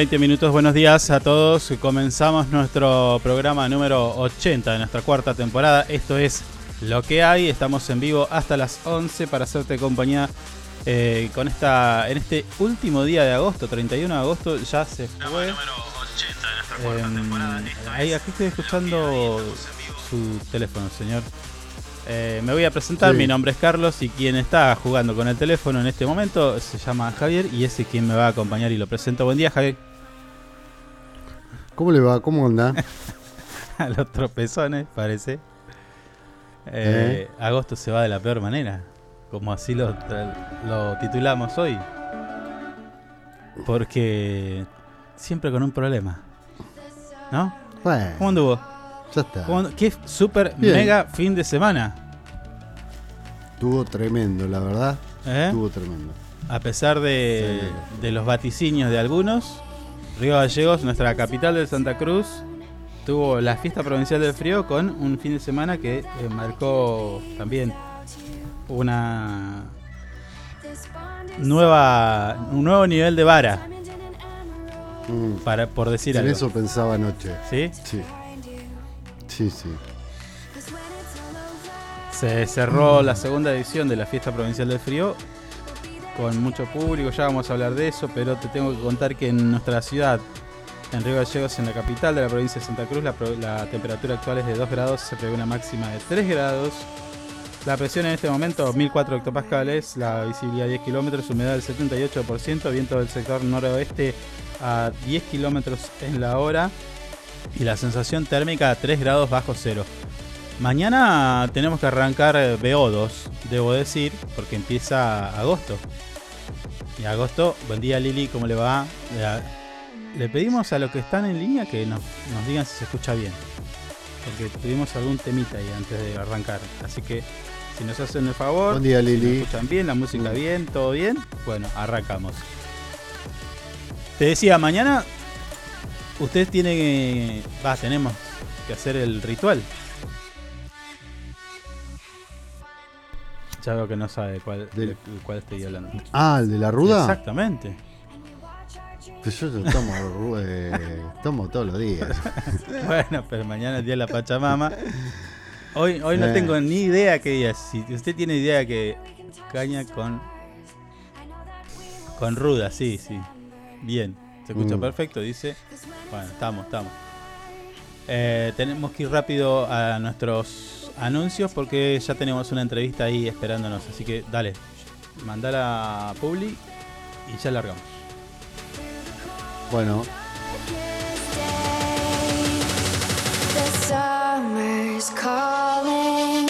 20 minutos. Buenos días a todos. Comenzamos nuestro programa número 80 de nuestra cuarta temporada. Esto es Lo que hay. Estamos en vivo hasta las 11 para hacerte compañía eh, con esta en este último día de agosto, 31 de agosto. Ya se fue. Eh, ahí, aquí estoy escuchando su teléfono, señor. Eh, me voy a presentar, Sí. mi nombre es Carlos y quien está jugando con el teléfono en este momento se llama Javier y ese es quien me va a acompañar y lo presento. Buen día, Javier. ¿Cómo le va? ¿Cómo anda? A los tropezones, parece. Eh, Agosto se va de la peor manera, como así lo, lo titulamos hoy. Porque siempre con un problema. ¿No? Bueno, ¿Cómo anduvo? ya está. ¿Cómo Qué super Bien. mega fin de semana. Estuvo tremendo, la verdad. ¿eh? Estuvo tremendo. A pesar de, Sí. de los vaticinios de algunos, Río Gallegos, nuestra capital de Santa Cruz, tuvo la fiesta provincial del frío con un fin de semana que eh, marcó también una nueva un nuevo nivel de vara, Mm. para por decir En algo. eso pensaba anoche. ¿Sí? Sí. Sí, sí. Se cerró la segunda edición de la fiesta provincial del frío con mucho público, ya vamos a hablar de eso, pero te tengo que contar que en nuestra ciudad, en Río Gallegos, en la capital de la provincia de Santa Cruz, la, temperatura actual es de 2 grados, se prevé una máxima de 3 grados. La presión en este momento 1004 hectopascales, la visibilidad 10 kilómetros, humedad del 78%, viento del sector noroeste a 10 kilómetros en la hora y la sensación térmica a 3 grados bajo cero. Mañana tenemos que arrancar eh, BO2, debo decir, porque empieza agosto. Y agosto, buen día Lili, ¿cómo le va? Le, pedimos a los que están en línea que nos, nos digan si se escucha bien. Porque tuvimos algún temita ahí antes de arrancar. Así que si nos hacen el favor, Buen día, si nos Lili. escuchan bien, la música Mm. bien, todo bien, bueno, arrancamos. Te decía, mañana usted tiene que... Va, tenemos que hacer el ritual. Ya veo que no sabe cuál, de cuál estoy hablando. Ah, el de la ruda. Exactamente. Pues yo tomo, eh, tomo todos los días. Bueno, pero mañana es día de la Pachamama. Hoy, hoy no Eh. tengo ni idea qué día. es. Si usted tiene idea que caña con con ruda, sí, sí. Bien, se escucha Mm. perfecto, dice. Bueno, estamos, estamos. Eh, tenemos que ir rápido a nuestros anuncios porque ya tenemos una entrevista ahí esperándonos. Así que dale, mandala a Publi y ya largamos. Bueno, The summer's calling.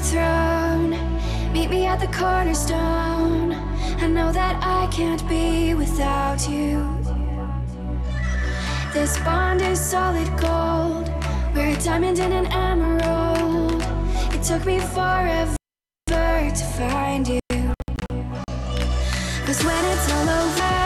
Overthrown, meet me at the cornerstone. I know that I can't be without you. This bond is solid gold. We're a diamond and an emerald. It took me forever to find you. Cause when it's all over,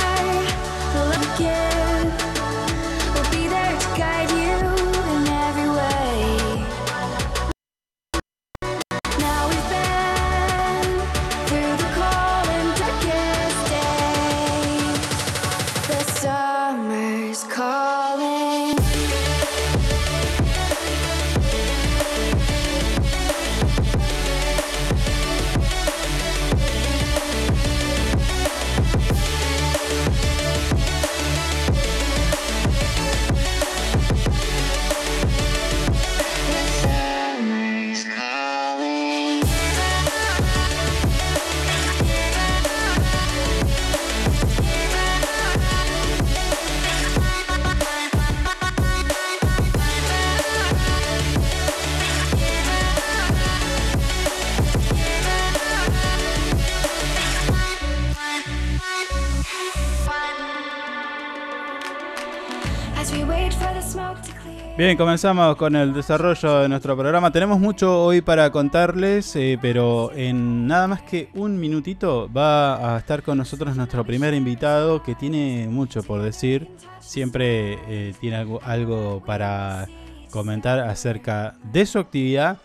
Bien, comenzamos con el desarrollo de nuestro programa. Tenemos mucho hoy para contarles, eh, pero en nada más que un minutito va a estar con nosotros nuestro primer invitado que tiene mucho por decir. Siempre eh, tiene algo, para comentar acerca de su actividad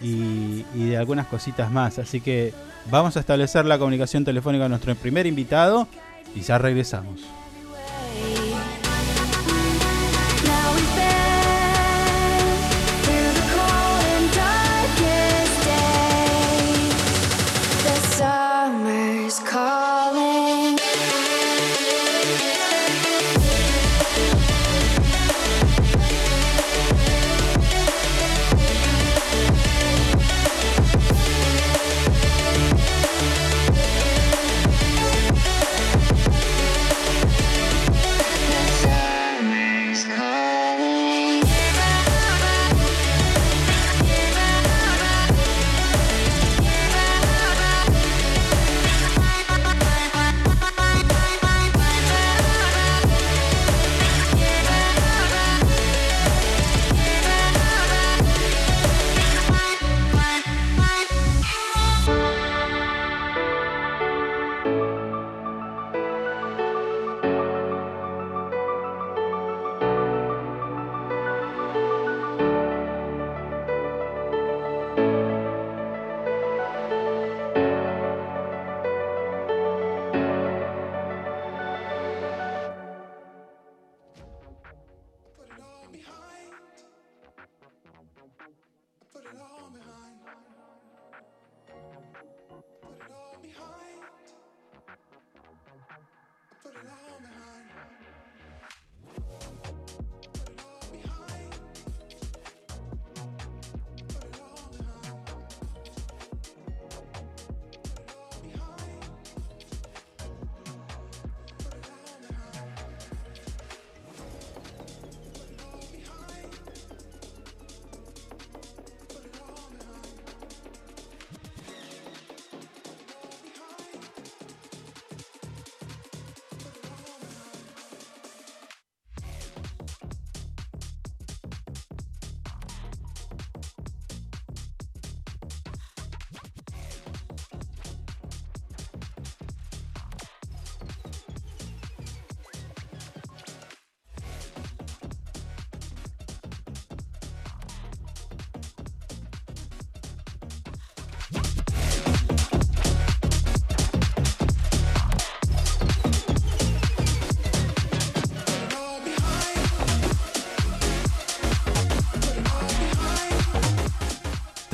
y, y de algunas cositas más. Así que vamos a establecer la comunicación telefónica con nuestro primer invitado y ya regresamos. Summer's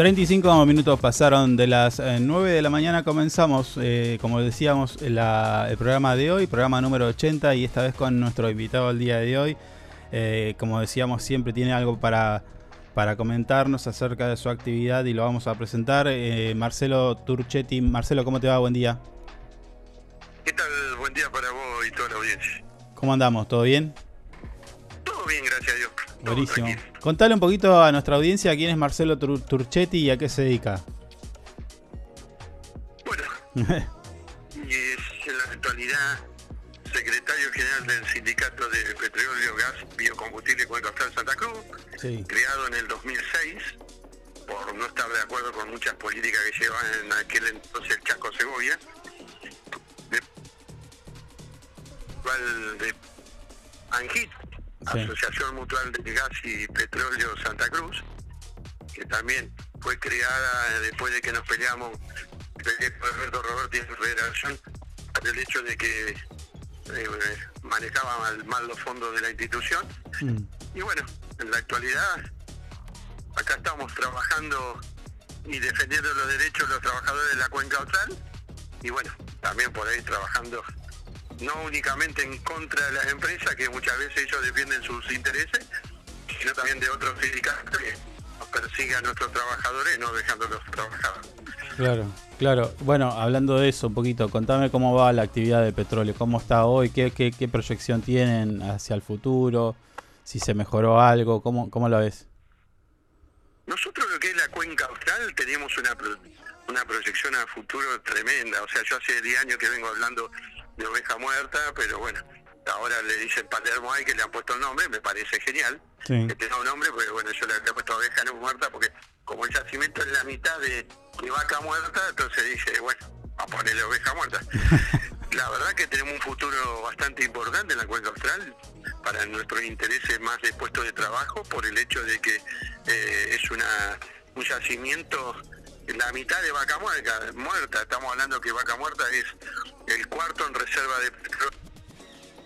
35 minutos pasaron de las eh, 9 de la mañana. Comenzamos, eh, como decíamos, la- el programa de hoy, programa número 80, y esta vez con nuestro invitado el día de hoy. Eh, como decíamos, siempre tiene algo para, para comentarnos acerca de su actividad y lo vamos a presentar. Eh, Marcelo Turchetti. Marcelo, ¿cómo te va? Buen día. ¿Qué tal? Buen día para vos y toda la audiencia. ¿Cómo andamos? ¿Todo bien? Buenísimo. Contale un poquito a nuestra audiencia quién es Marcelo Tur- Turchetti y a qué se dedica. Y es en la actualidad secretario general del Sindicato de Petróleo, Gas, Biocombustible y Cuenca Austral Santa Cruz, Sí. creado en el 2006 por no estar de acuerdo con muchas políticas que llevaban en aquel entonces el Chaco Segovia. De, de ANGIT, Sí. Asociación Mutual de Gas y Petróleo Santa Cruz, que también fue creada después de que nos peleamos con Alberto Roberto y en Federación por el hecho de que eh, manejaba mal, mal los fondos de la institución. Y bueno, en la actualidad acá estamos trabajando y defendiendo los derechos de los trabajadores de la cuenca austral y bueno, también por ahí trabajando no únicamente en contra de las empresas, que muchas veces ellos defienden sus intereses, sino también de otros sindicatos que nos persigan a nuestros trabajadores, no dejándolos trabajar. Claro, claro. Bueno, hablando de eso un poquito, contame cómo va la actividad de petróleo, cómo está hoy, qué, qué, qué proyección tienen hacia el futuro, si se mejoró algo, cómo, cómo lo ves. Nosotros lo que es la cuenca austral tenemos una una proyección a futuro tremenda. O sea, yo hace 10 años que vengo hablando de oveja muerta, pero bueno, ahora le dicen Palermo hay que le han puesto el nombre, me parece genial Sí. que tenga un nombre, porque bueno, yo le había puesto oveja no muerta porque como el yacimiento es la mitad de, de vaca muerta, entonces dije, bueno, a ponerle oveja muerta. La verdad que tenemos un futuro bastante importante en la cuenca austral para nuestros intereses más de puestos de trabajo por el hecho de que eh, es una un yacimiento la mitad de vaca muerta, muerta. Estamos hablando que vaca muerta es el cuarto en reserva de petróleo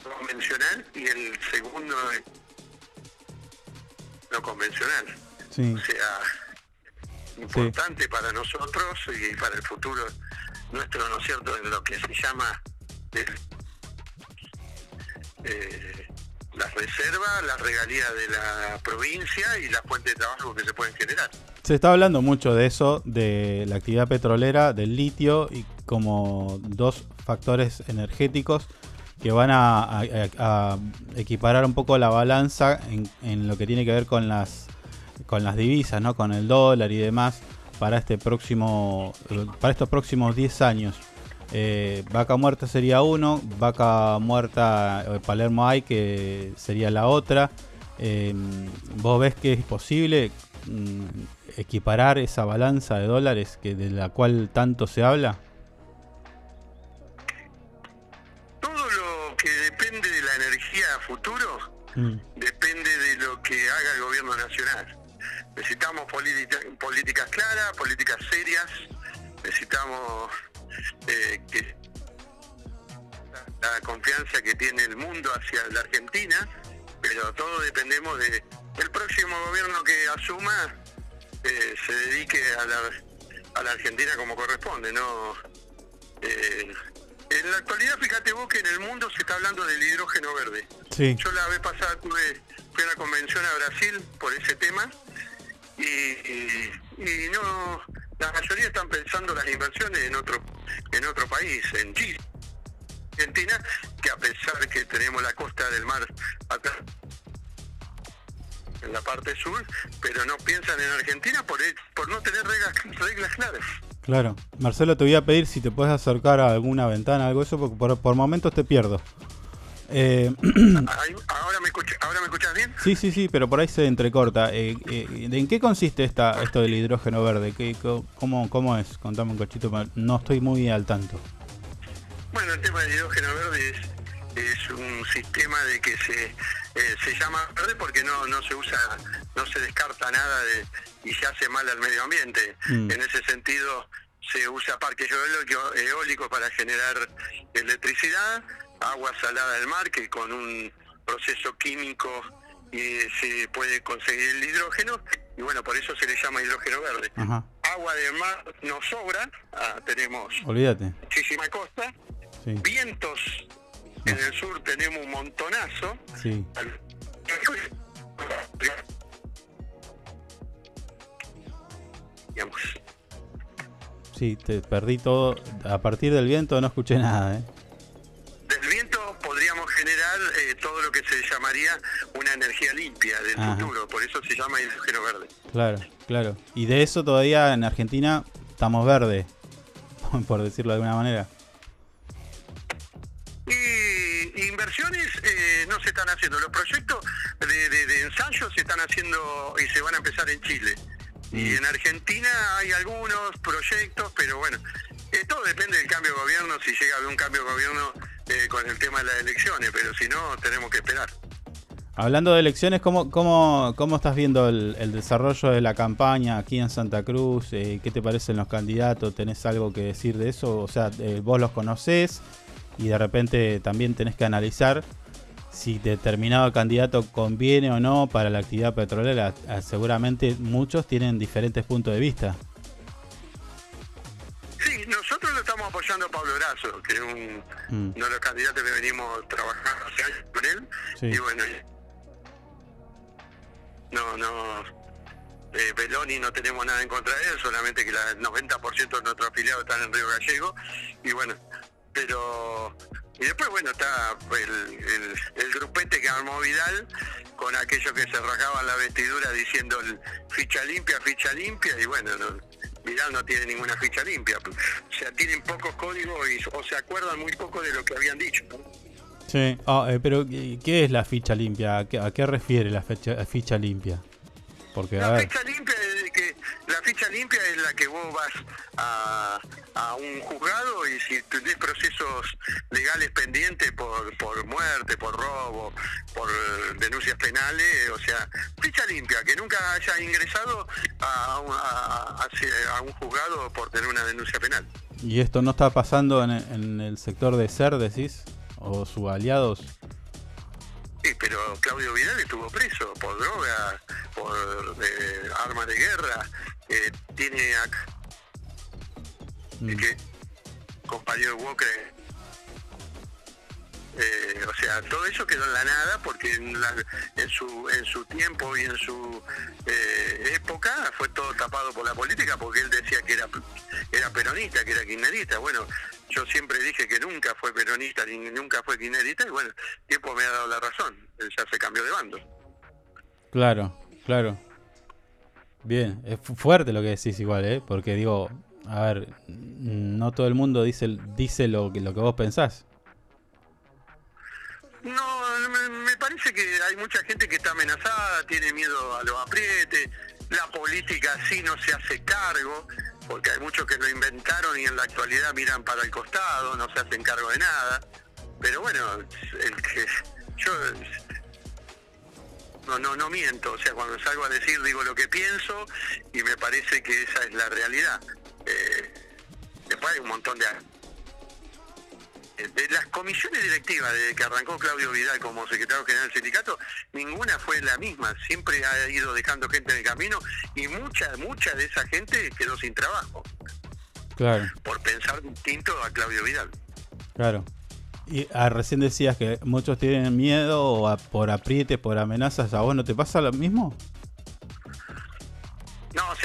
convencional y el segundo en no convencional. Sí. O sea, importante para nosotros y para el futuro nuestro, ¿no es cierto?, en lo que se llama eh, eh, las reservas, las regalías de la provincia y las fuentes de trabajo que se pueden generar. Se está hablando mucho de eso, de la actividad petrolera, del litio y como dos factores energéticos que van a, a- equiparar un poco la balanza en, en lo que tiene que ver con las con las divisas, ¿no? Con el dólar y demás para este próximo para estos próximos 10 años. Eh, vaca muerta sería uno, vaca muerta eh, Palermo hay que sería la otra. Eh, ¿Vos ves que es posible mm, equiparar esa balanza de dólares que de la cual tanto se habla? Todo lo que depende de la energía a futuro Mm, depende de lo que haga el gobierno nacional. Necesitamos política- políticas claras, políticas serias, necesitamos eh, que la confianza que tiene el mundo hacia la Argentina, pero todo dependemos de el próximo gobierno que asuma eh, se dedique a la, a la Argentina como corresponde, no eh, en la actualidad, fíjate vos que en el mundo se está hablando del hidrógeno verde. Sí. Yo la vez pasada tuve, fui a la convención a Brasil por ese tema y, y- y no, la mayoría están pensando las inversiones en otro, en otro país, en Chile, Argentina, que a pesar que tenemos la costa del mar acá en la parte sur, pero no piensan en Argentina por, por no tener reglas, reglas claras. Claro. Marcelo, te voy a pedir si te puedes acercar a alguna ventana, algo eso, porque por, por momentos te pierdo. Eh, ahora, me escucha, ¿Ahora me escuchas bien? sí, sí, sí, pero por ahí se entrecorta. Eh, eh, ¿En qué consiste esta, esto del hidrógeno verde? ¿Qué, co- cómo, ¿Cómo es? Contame un cochito, no estoy muy al tanto. Bueno, el tema del hidrógeno verde es, es un sistema de que se eh, se llama verde porque no no se usa, no se descarta nada de, y se hace mal al medio ambiente. Mm. En ese sentido se usa parque eólico, eólico para generar electricidad, agua salada del mar que con un proceso químico eh, se puede conseguir el hidrógeno y bueno, por eso se le llama hidrógeno verde. Ajá. Agua de mar nos sobra, ah, tenemos Olvídate. muchísima costa, Sí. vientos en el sur tenemos un montonazo, Sí. Sí, te perdí todo. A partir del viento no escuché nada, ¿eh? del viento podríamos generar eh, todo lo que se llamaría una energía limpia del Ajá. futuro, por eso se llama hidrógeno verde. Claro, claro. Y de eso todavía en Argentina estamos verde, por decirlo de alguna manera. Están haciendo. Los proyectos de, de, de ensayo se están haciendo y se van a empezar en Chile. Y en Argentina hay algunos proyectos, pero bueno, eh, todo depende del cambio de gobierno, si llega a haber un cambio de gobierno eh, con el tema de las elecciones, pero si no, tenemos que esperar. Hablando de elecciones, ¿cómo, cómo, cómo estás viendo el, el desarrollo de la campaña aquí en Santa Cruz? Eh, ¿Qué te parecen los candidatos? ¿Tenés algo que decir de eso? O sea, eh, vos los conocés y de repente también tenés que analizar si determinado candidato conviene o no para la actividad petrolera. Seguramente muchos tienen diferentes puntos de vista. Sí, nosotros lo estamos apoyando a Pablo Brazo, que es un, Mm. uno de los candidatos que venimos trabajando hace años con él. Sí. Y bueno, no, no, eh, Beloni no tenemos nada en contra de él, solamente que el 90% de nuestros afiliados están en Río Gallego. Y bueno, pero. Y después, bueno, está el, el, el grupete que armó Vidal con aquellos que se rasgaban la vestidura diciendo ficha limpia, ficha limpia. Y bueno, no, Vidal no tiene ninguna ficha limpia. O sea, tienen pocos códigos y, o se acuerdan muy poco de lo que habían dicho. Sí. Ah, eh, pero ¿qué es la ficha limpia? ¿A qué, a qué refiere la fecha- ficha limpia? Porque, a ver, ficha limpia la ficha limpia es la que vos vas a, a un juzgado y si tenés procesos legales pendientes por, por muerte, por robo, por denuncias penales, o sea, ficha limpia, que nunca haya ingresado a, un- a- a un juzgado por tener una denuncia penal. ¿y esto no está pasando en, en el sector de SER, decís? ¿O sus aliados? Sí, pero Claudio Vidal estuvo preso por droga, por eh, armas de guerra, eh, tiene ac- Mm. que compañero Walker eh, o sea todo eso quedó en la nada porque en, la- en su en su tiempo y en su eh, época fue todo tapado por la política porque él decía que era era peronista que era kirchnerista bueno yo siempre dije que nunca fue peronista ni nunca fue kirchnerista y bueno tiempo me ha dado la razón él ya se cambió de bando Claro, claro. Bien, es fu- fuerte lo que decís igual, ¿eh? Porque digo, a ver, no todo el mundo dice, dice lo, que, lo que vos pensás. No, me, me parece que hay mucha gente que está amenazada, tiene miedo a los aprietes, la política sí no se hace cargo, porque hay muchos que lo inventaron y en la actualidad miran para el costado, no se hacen cargo de nada. Pero bueno, el que yo no, no, no miento, o sea, cuando salgo a decir digo lo que pienso y me parece que esa es la realidad. Eh, después hay un montón de de las comisiones directivas desde que arrancó Claudio Vidal como secretario general del sindicato, ninguna fue la misma, siempre ha ido dejando gente en el camino y mucha, mucha de esa gente quedó sin trabajo Claro, por pensar distinto a Claudio Vidal. claro. Y ah, recién decías que muchos tienen miedo a- por aprietes, por amenazas. ¿A vos no te pasa lo mismo?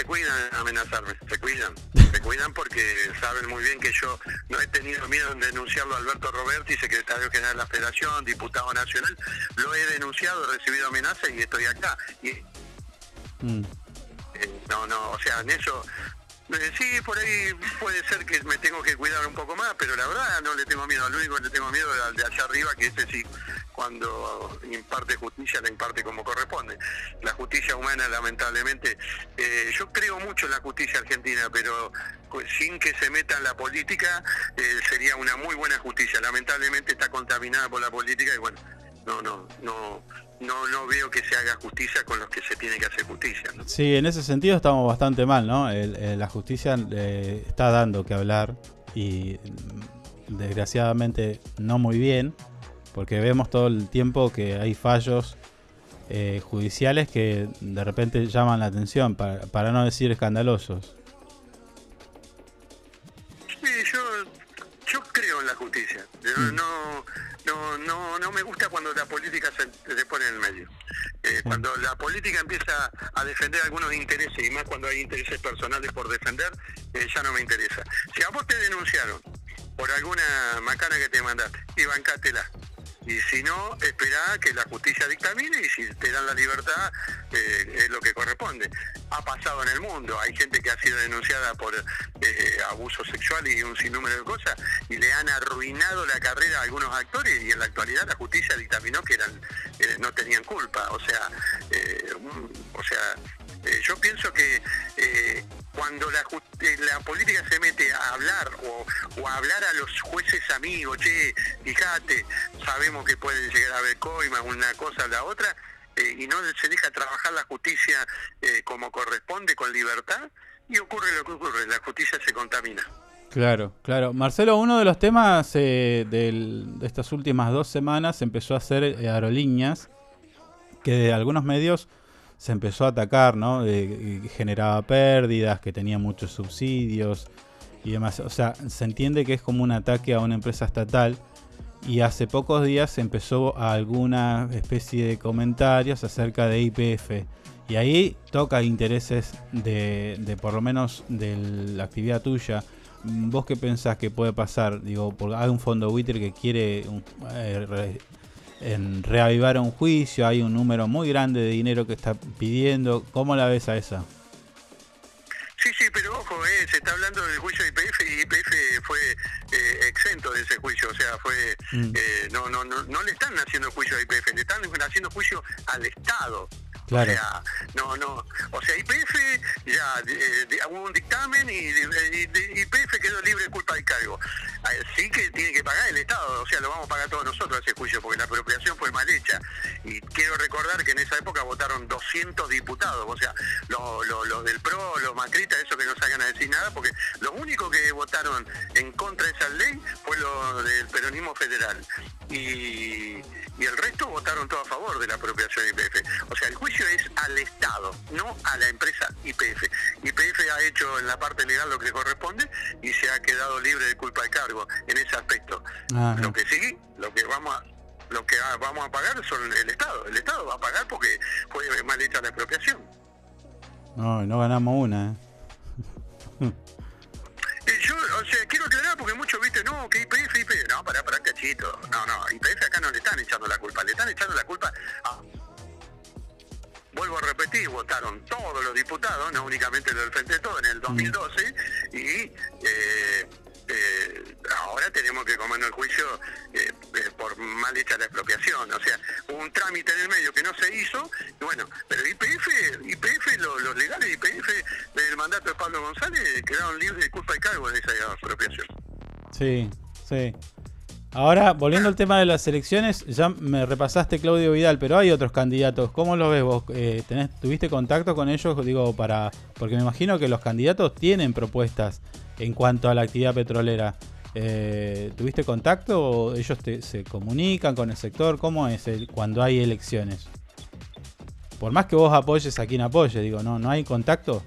Se cuidan amenazarme, se cuidan, se cuidan porque saben muy bien que yo no he tenido miedo en denunciarlo a Alberto Roberti, secretario general de la Federación, diputado nacional, lo he denunciado, he recibido amenazas y estoy acá. Y Mm, Eh, no, no, o sea, en eso, sí, por ahí puede ser que me tengo que cuidar un poco más, pero la verdad no le tengo miedo, al único que le tengo miedo es al de allá arriba, que ese sí, cuando imparte justicia, la imparte como corresponde. La justicia humana, lamentablemente, eh, yo creo mucho en la justicia argentina, pero pues, sin que se meta en la política, eh, sería una muy buena justicia. Lamentablemente está contaminada por la política y bueno, no, no, no, no, no veo que se haga justicia con los que se tiene que hacer justicia. ¿no? Sí, en ese sentido estamos bastante mal, ¿no? El- la justicia eh, está dando que hablar y mm, desgraciadamente no muy bien, porque vemos todo el tiempo que hay fallos eh, judiciales que de repente llaman la atención, para, para no decir escandalosos. Sí, yo, la justicia. Yo no, no, no, no me gusta cuando la política se, se pone en el medio. Eh, Cuando la política empieza a defender algunos intereses, y más cuando hay intereses personales por defender, eh, ya no me interesa. Si a vos te denunciaron por alguna macana que te mandaste, y bancátela. Y si no, esperá que la justicia dictamine y si te dan la libertad, eh, es lo que corresponde. Ha pasado en el mundo, hay gente que ha sido denunciada por eh, abuso sexual y un sinnúmero de cosas, y le han arruinado la carrera a algunos actores, y en la actualidad la justicia dictaminó que eran eh, no tenían culpa. O sea, o sea eh, yo pienso que eh, cuando la, eh, la política se mete a hablar o, o a hablar a los jueces amigos, che, fíjate, sabemos que pueden llegar a haber coima, una cosa la otra, y no se deja trabajar la justicia como corresponde, con libertad, y ocurre lo que ocurre, la justicia se contamina. Claro, claro. Marcelo, uno de los temas eh, del- de estas últimas dos semanas empezó a ser eh, aerolíneas, que algunos medios se empezó a atacar, ¿no? Eh, y generaba pérdidas, que tenía muchos subsidios y demás. O sea, se entiende que es como un ataque a una empresa estatal. Y hace pocos días se empezó alguna especie de comentarios acerca de IPF. Y ahí toca intereses de, de por lo menos de la actividad tuya. ¿Vos qué pensás que puede pasar? Digo, porque hay un fondo buitre que quiere eh, en reavivar un juicio, hay un número muy grande de dinero que está pidiendo. ¿Cómo la ves a esa? Sí, sí, pero ojo, eh, se está hablando del juicio de IPF y IPF fue eh, exento de ese juicio, o sea, fue Mm. eh, no, no, no, no le están haciendo juicio a IPF, le están haciendo juicio al Estado. O sea, no, no, o sea, IPF ya eh, hubo un dictamen y, y IPF quedó libre de culpa del cargo. Así que tiene que pagar el Estado, o sea, lo vamos a pagar todos nosotros ese juicio, porque la apropiación fue mal hecha. Y quiero recordar que en esa época votaron 200 diputados, o sea, los lo, lo del PRO, los macristas, eso que no salgan a decir nada, porque los únicos que votaron en contra de esa ley fue lo del peronismo federal. Y, y el resto votaron todo a favor de la apropiación de IPF. O sea, el juicio es al Estado, no a la empresa IPF. IPF ha hecho en la parte legal lo que le corresponde y se ha quedado libre de culpa de cargo en ese aspecto. Ajá. Lo que sí, lo que vamos a lo que vamos a pagar son el Estado. El Estado va a pagar porque fue mal hecha la expropiación. No, no ganamos una. ¿eh? Eh, yo, o sea, quiero aclarar porque muchos viste, no, que IPF, IPF. No, pará, pará, cachito. No, no, IPF acá no le están echando la culpa, le están echando la culpa a. Vuelvo a repetir, votaron todos los diputados, no únicamente los del Frente de Todo, en el 2012, y eh, eh, ahora tenemos que comernos el juicio eh, eh, por mal hecha la expropiación. O sea, hubo un trámite en el medio que no se hizo, y bueno, pero IPF, IPF lo- los legales de IPF del mandato de Pablo González quedaron libres de culpa y cargo en esa expropiación. Sí, sí. Ahora, volviendo al tema de las elecciones, ya me repasaste Claudio Vidal, pero hay otros candidatos. ¿Cómo los ves vos? Eh, ¿Tuviste contacto con ellos? Digo, para. Porque me imagino que los candidatos tienen propuestas en cuanto a la actividad petrolera. Eh, ¿Tuviste contacto ellos te- se comunican con el sector? ¿Cómo es el- cuando hay elecciones? Por más que vos apoyes a quien apoye, digo, ¿no, no hay contacto?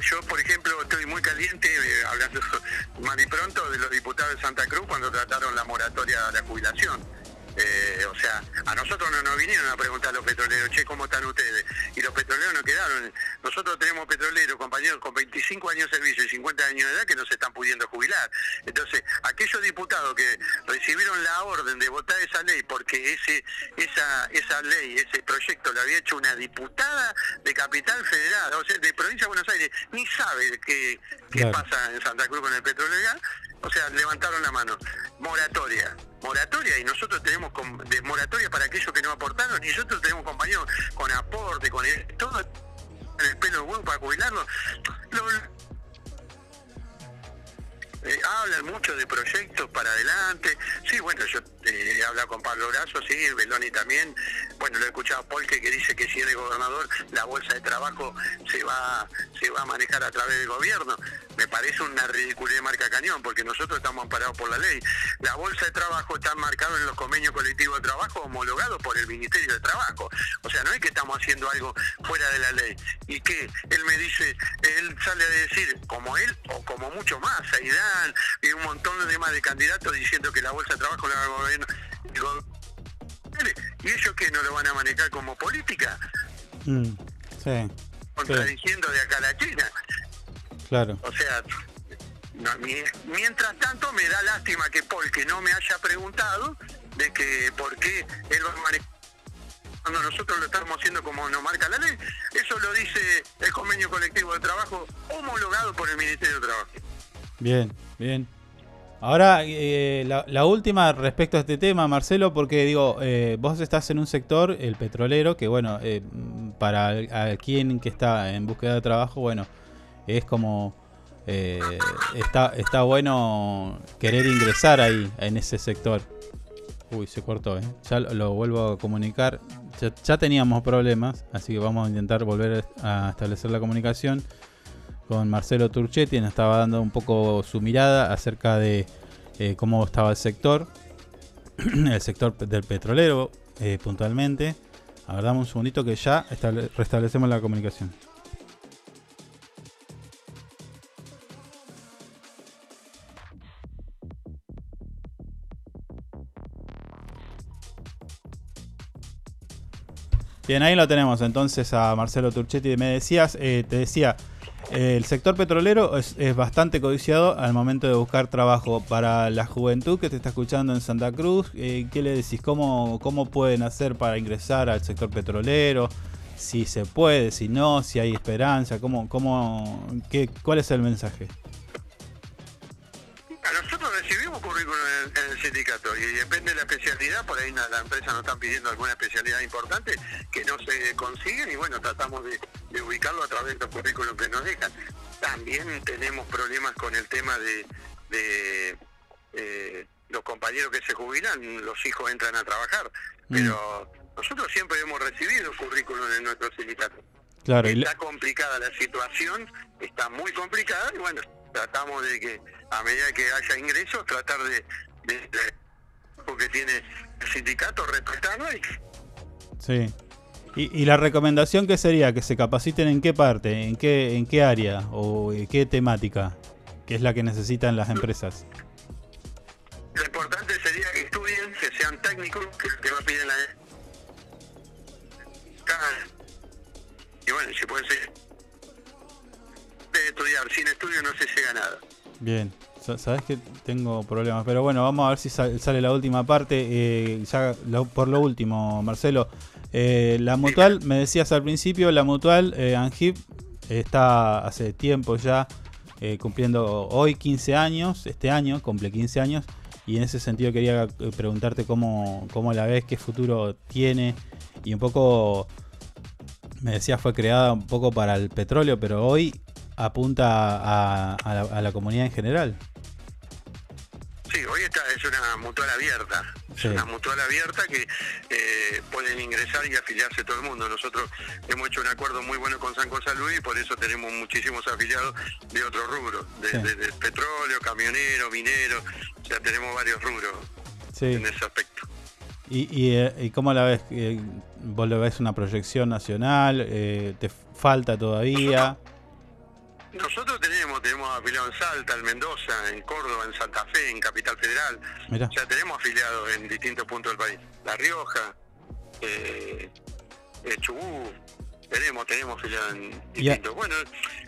Yo, por ejemplo, estoy muy caliente, eh, hablando más y pronto, de los diputados de Santa Cruz cuando trataron la moratoria de la jubilación. Eh, o sea, a nosotros no nos vinieron a preguntar los petroleros, che, ¿cómo están ustedes? Y los petroleros no quedaron. Nosotros tenemos petroleros, compañeros, con 25 años de servicio y 50 años de edad que no se están pudiendo jubilar. Entonces, aquellos diputados que recibieron la orden de votar esa ley porque ese esa esa ley, ese proyecto lo había hecho una diputada de Capital Federal, o sea, de provincia de Buenos Aires, ni sabe qué, qué Claro. pasa en Santa Cruz con el petróleo legal, o sea, levantaron la mano. Moratoria. Moratoria y nosotros tenemos de moratoria para aquellos que no aportaron y nosotros tenemos compañeros con aporte, con el- todo en el pelo de huevo para jubilarlos. Lo- eh, hablan mucho de proyectos para adelante. Sí, bueno, yo eh, he hablado con Pablo Grasso, sí, Beloni también. Bueno, lo he escuchado a Polke que dice que si él es gobernador, la bolsa de trabajo se va, se va a manejar a través del gobierno. Me parece una ridiculez marca cañón, porque nosotros estamos amparados por la ley. La bolsa de trabajo está marcada en los convenios colectivos de trabajo homologados por el Ministerio de Trabajo. O sea, no es que estamos haciendo algo fuera de la ley. Y que él me dice, él sale a decir, como él o como mucho más, Aidán y un montón de demás de candidatos diciendo que la bolsa de trabajo la va a gobierno. el go- ¿Y ellos que no lo van a manejar como política? Mm, sí, Contradiciendo de acá a la China. Claro. O sea, no, mientras tanto me da lástima que Paul que no me haya preguntado de que por qué él va a manejar cuando nosotros lo estamos haciendo como nos marca la ley. Eso lo dice el convenio colectivo de trabajo homologado por el Ministerio de Trabajo. Bien, bien. Ahora, eh, la, la última respecto a este tema, Marcelo, porque digo, eh, vos estás en un sector, el petrolero, que bueno, eh, para a quien que está en búsqueda de trabajo, bueno, es como, eh, está, está bueno querer ingresar ahí, en ese sector. Uy, se cortó, ¿eh? Ya lo, vuelvo a comunicar. Ya, teníamos problemas, así que vamos a intentar volver a establecer la comunicación con Marcelo Turchetti, nos estaba dando un poco su mirada acerca de eh, cómo estaba el sector, el sector del petrolero eh, puntualmente. A ver, dame un segundito que ya estable- restablecemos la comunicación. Bien, ahí lo tenemos entonces a Marcelo Turchetti. Me decías, eh, te decía, eh, el sector petrolero es, bastante codiciado al momento de buscar trabajo para la juventud que te está escuchando en Santa Cruz. Eh, ¿Qué le decís? ¿Cómo, ¿Cómo pueden hacer para ingresar al sector petrolero? Si se puede, si no, si hay esperanza, ¿cómo, cómo, qué, ¿cuál es el mensaje? Recibimos currículum en, en el sindicato y depende de la especialidad, por ahí na- la empresa nos están pidiendo alguna especialidad importante que no se consiguen y bueno, tratamos de, de ubicarlo a través de los currículums que nos dejan. También tenemos problemas con el tema de, de, eh, los compañeros que se jubilan, los hijos entran a trabajar, pero nosotros siempre hemos recibido currículum en nuestro sindicato. Claro, y, Está complicada la situación, está muy complicada y bueno, tratamos de que a medida que haya ingresos, tratar de, de, de- porque tiene el sindicato, respetarlo y sí. ¿Y, y la recomendación qué sería? ¿Que se capaciten en qué parte? ¿En qué, en qué área? ¿O en qué temática? ¿Qué es la que necesitan las empresas? lo importante sería que estudien, que sean técnicos, que que más piden la y bueno, si pueden ser de estudiar, sin estudio no se llega a nada. Bien, Sa- sabes que tengo problemas, pero bueno, vamos a ver si sal- sale la última parte. eh, ya lo- por lo último, Marcelo, eh, la mutual, me decías al principio, la mutual eh, Angip está hace tiempo ya eh, cumpliendo hoy 15 años, este año cumple 15 años, y en ese sentido quería preguntarte cómo, cómo la ves, qué futuro tiene, y un poco, me decías, fue creada un poco para el petróleo, pero hoy apunta a, a la, a la comunidad en general. Sí, hoy esta es una mutual abierta. Sí. Es una mutual abierta que eh, pueden ingresar y afiliarse todo el mundo. Nosotros hemos hecho un acuerdo muy bueno con San Salud y por eso tenemos muchísimos afiliados de otros rubros, de, Sí. de- de petróleo, camionero, minero, o sea, tenemos varios rubros Sí. en ese aspecto. ¿Y, y, eh, y cómo la ves? Eh, ¿Vos lo ves una proyección nacional? ¿Te falta todavía? Nosotros tenemos, tenemos afiliados en Salta, en Mendoza, en Córdoba, en Santa Fe, en Capital Federal. Mirá. O sea, tenemos afiliados en distintos puntos del país. La Rioja, eh, Chubut, tenemos, tenemos afiliados en distintos. Bueno,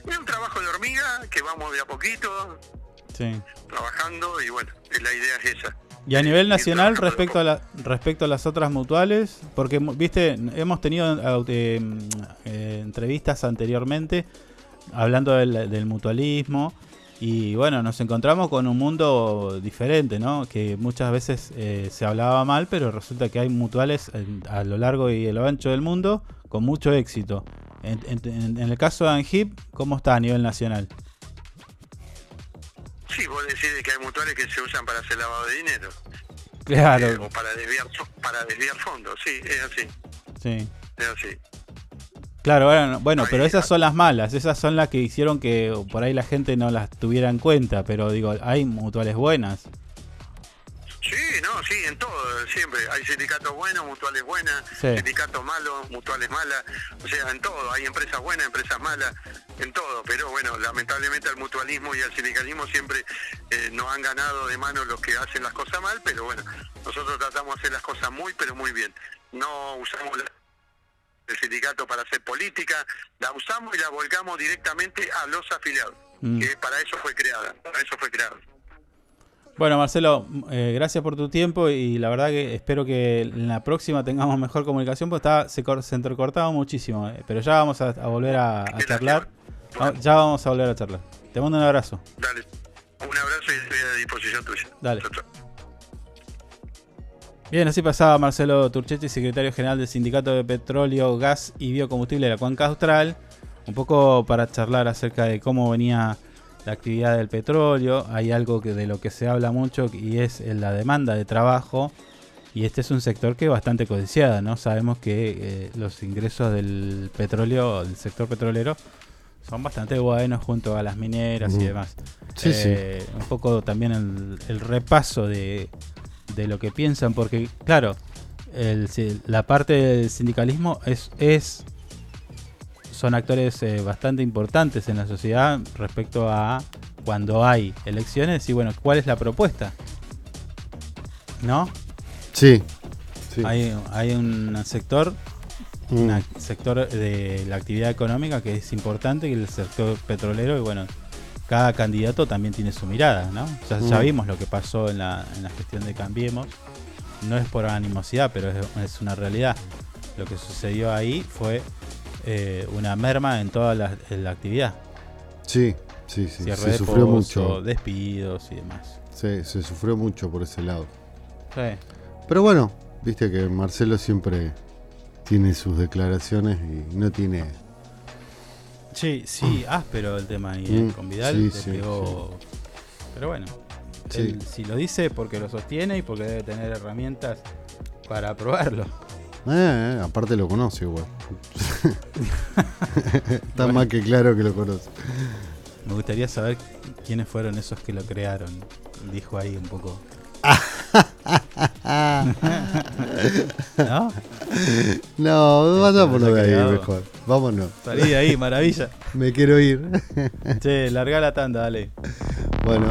es un trabajo de hormiga que vamos de a poquito Sí. trabajando y bueno, la idea es esa. Y a nivel nacional, respecto a, la, respecto a las otras mutuales, porque, viste, hemos tenido eh, eh, entrevistas anteriormente hablando del, del mutualismo y bueno, nos encontramos con un mundo diferente, ¿no? Que muchas veces eh, se hablaba mal, pero resulta que hay mutuales en- a lo largo y a lo ancho del mundo con mucho éxito. En, en- en el caso de Angip, ¿cómo está a nivel nacional? Sí, vos decís que hay mutuales que se usan para hacer lavado de dinero. Claro. Eh, o para desviar, para desviar fondos, sí, es así, Sí. es así. Claro, bueno, bueno, pero esas son las malas, esas son las que hicieron que por ahí la gente no las tuviera en cuenta, pero digo, hay mutuales buenas. Sí, no, sí, en todo, siempre. Hay sindicatos buenos, mutuales buenas, Sí. sindicatos malos, mutuales malas, o sea, en todo. Hay empresas buenas, empresas malas, en todo. Pero bueno, lamentablemente al mutualismo y al sindicalismo siempre eh, nos han ganado de mano los que hacen las cosas mal, pero bueno, nosotros tratamos de hacer las cosas muy, pero muy bien. No usamos la- el sindicato para hacer política, la usamos y la volcamos directamente a los afiliados, Mm. que para eso fue creada, para eso fue creada. Bueno, Marcelo, eh, gracias por tu tiempo y la verdad que espero que en la próxima tengamos mejor comunicación, porque estaba, se, cor- se entrecortaba muchísimo, eh, pero ya vamos a, a volver a, a charlar. Ah, Ya vamos a volver a charlar. Te mando un abrazo. Dale, un abrazo y estoy a disposición tuya. Dale. Chau, chau. Bien, así pasaba Marcelo Turchetti, secretario general del Sindicato de Petróleo, Gas y Biocombustible de la Cuenca Austral, un poco para charlar acerca de cómo venía la actividad del petróleo. Hay algo que de lo que se habla mucho y es la demanda de trabajo. Y este es un sector que es bastante codiciado, ¿no? Sabemos que eh, los ingresos del petróleo, del sector petrolero, son bastante buenos junto a las mineras y Mm. demás. Sí, sí. Eh, Un poco también el, el repaso de, de lo que piensan, porque claro, el la parte del sindicalismo es, es son actores eh, bastante importantes en la sociedad respecto a cuando hay elecciones y bueno, ¿cuál es la propuesta? ¿No? Sí. sí. Hay, hay un sector, Mm. un sector de la actividad económica que es importante, que es el sector petrolero, y bueno, cada candidato también tiene su mirada, ¿no? Ya, ya Mm. vimos lo que pasó en la, en la gestión de Cambiemos. No es por animosidad, pero es, es una realidad. Lo que sucedió ahí fue eh, una merma en toda la, en la actividad. Sí, sí, sí. Cierre Se de sufrió pozo, mucho. despidos y demás. Sí, se sufrió mucho por ese lado. Sí. Pero bueno, viste que Marcelo siempre tiene sus declaraciones y no tiene. Sí, sí, áspero el tema ahí, ¿eh? Mm, con Vidal sí, le sí, pegó. Pero bueno, él si lo dice porque lo sostiene y porque debe tener herramientas para probarlo. Eh, eh, aparte lo conoce igual. Está Bueno. más que claro que lo conoce. Me gustaría saber quiénes fueron esos que lo crearon. Dijo ahí un poco. ¿No? No, vayámonos de ahí quedado. mejor. Vámonos. Salí de ahí, maravilla. Me quiero ir. Che, larga la tanda, dale. Bueno.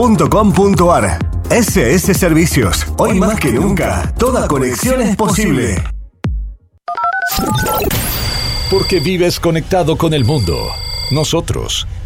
www.ssservicios.com.ar. SS Servicios. Hoy más que nunca, toda conexión es posible. Porque vives conectado con el mundo. Nosotros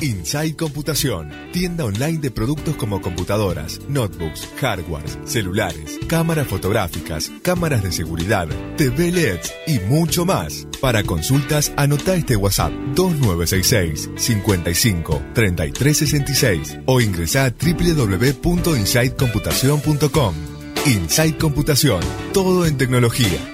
Inside Computación, tienda online de productos como computadoras, notebooks, hardwares, celulares, cámaras fotográficas, cámaras de seguridad, TV LEDs y mucho más. Para consultas, anota este WhatsApp 2966 55 3366 o ingresa a www.insidecomputación.com. Inside Computación, todo en tecnología.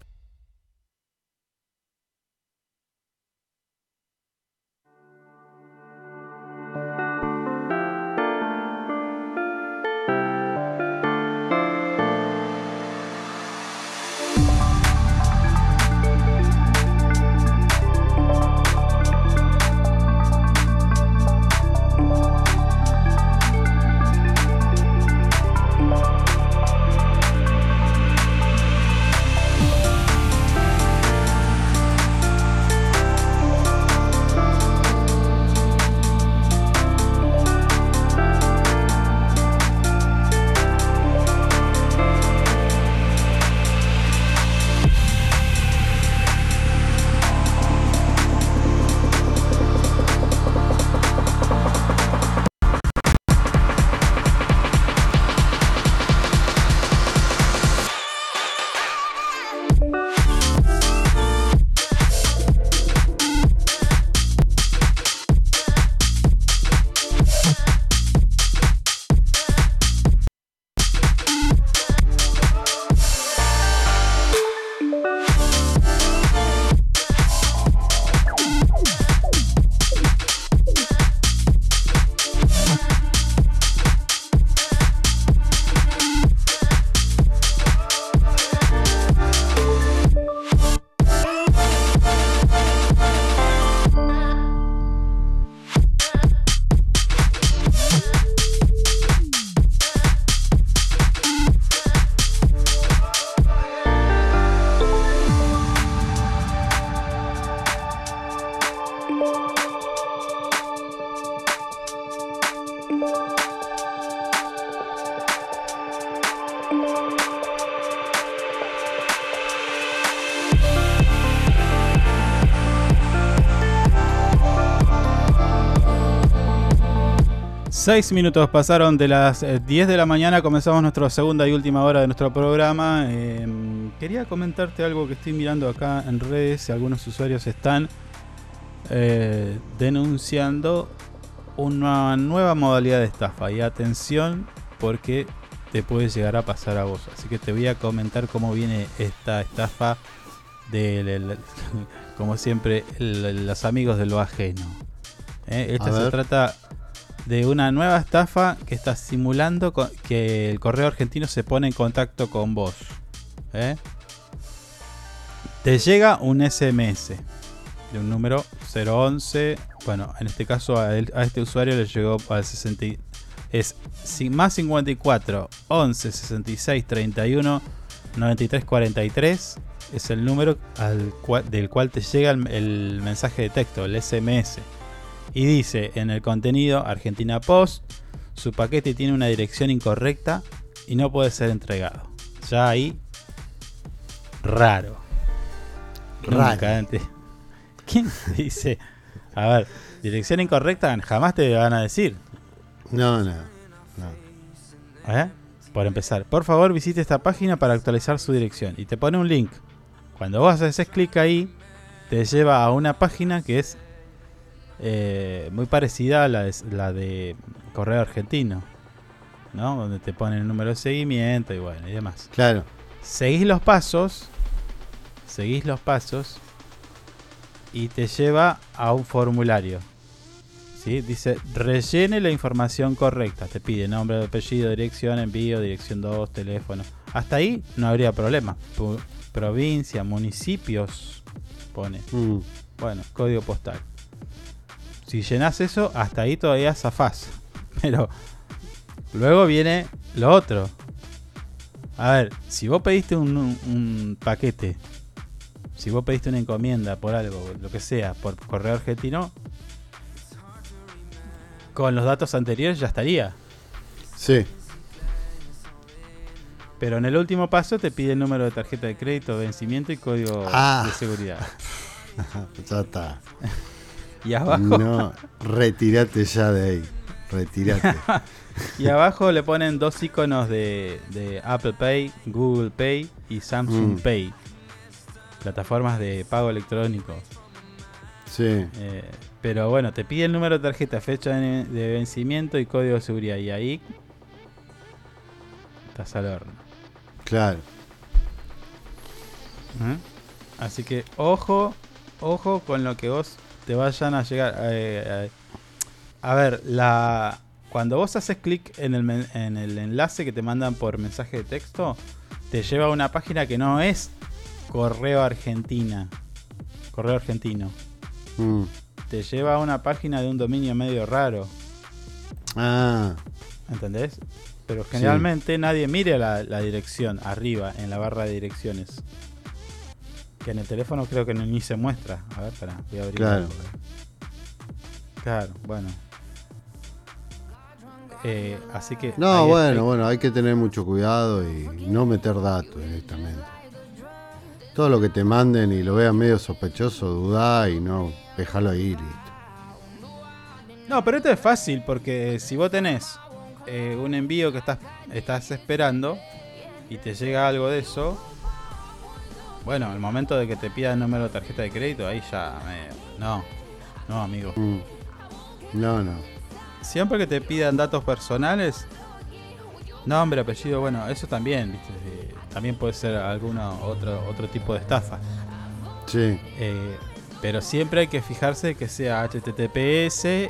Seis minutos pasaron de las eh, 10 de la mañana, comenzamos nuestra segunda y última hora de nuestro programa. Eh, quería comentarte algo que estoy mirando acá en redes, algunos usuarios están eh, denunciando una nueva modalidad de estafa y atención porque te puede llegar a pasar a vos. Así que te voy a comentar cómo viene esta estafa de, como siempre, el- los amigos de lo ajeno. Eh, A Esta se ver. trata de una nueva estafa que está simulando que el correo argentino se pone en contacto con vos. ¿eh? Te llega un SMS de un número 011. Bueno, en este caso a, este usuario le llegó al 60. y- Es más 54 11 66 31 93 43. Es el número del cual te llega el mensaje de texto, el SMS. Y dice en el contenido Argentina Post, su paquete tiene una dirección incorrecta y no puede ser entregado. Ya ahí, raro. Raro. Nunca antes. ¿Quién dice? A ver, dirección incorrecta jamás te van a decir. No, no. no. ¿Eh? Por empezar, por favor visite esta página para actualizar su dirección. Y te pone un link. Cuando vos haces clic ahí, te lleva a una página que es eh, muy parecida a la de, la de Correo Argentino. ¿No? Donde te pone el número de seguimiento y bueno, y demás. Claro. Seguís los pasos. Seguís los pasos. Y te lleva a un formulario. ¿sí? Dice, rellene la información correcta. Te pide nombre, apellido, dirección, envío, dirección 2, teléfono. Hasta ahí no habría problema. Provincia, municipios, pone. Mm. Bueno, código postal. Si llenas eso, hasta ahí todavía zafás. Pero luego viene lo otro. A ver, si vos pediste un, un- un paquete, si vos pediste una encomienda por algo, lo que sea, por correo argentino, con los datos anteriores ya estaría. Sí. Pero en el último paso te pide el número de tarjeta de crédito, vencimiento y código Ah. de seguridad. ya está. Y abajo. No, retirate ya de ahí. Retirate. y abajo le ponen dos iconos de, de Apple Pay, Google Pay y Samsung Mm. Pay. Plataformas de pago electrónico. Sí. Eh, pero bueno, te pide el número de tarjeta, fecha de, de vencimiento y código de seguridad. Y ahí estás al horno. Claro. ¿eh? Así que ojo, ojo con lo que vos te vayan a llegar. eh, a ver, la cuando vos haces clic en el, en el enlace que te mandan por mensaje de texto, te lleva a una página que no es correo argentina. Correo argentino. Mm. Te lleva a una página de un dominio medio raro. Ah, ¿Entendés? Pero generalmente nadie mira la, la dirección arriba en la barra de direcciones. Que en el teléfono creo que no- ni se muestra. A ver, para, voy a abrir. Claro. Claro, bueno. Eh, así que. no, bueno, bueno, hay que tener mucho cuidado y no meter datos directamente. Todo lo que te manden y lo veas medio sospechoso, dudá y no, déjalo ahí, listo. No, pero esto es fácil porque si vos tenés eh, un envío que estás, estás esperando y te llega algo de eso, bueno, al momento de que te pida el número de tarjeta de crédito, ahí ya. me- no, no, amigo. Mm. No, no. Siempre que te pidan datos personales, nombre, apellido, bueno, eso también, ¿viste? Eh, también puede ser alguno otro, otro tipo de estafa. Sí. Eh, pero siempre hay que fijarse que sea HTTPS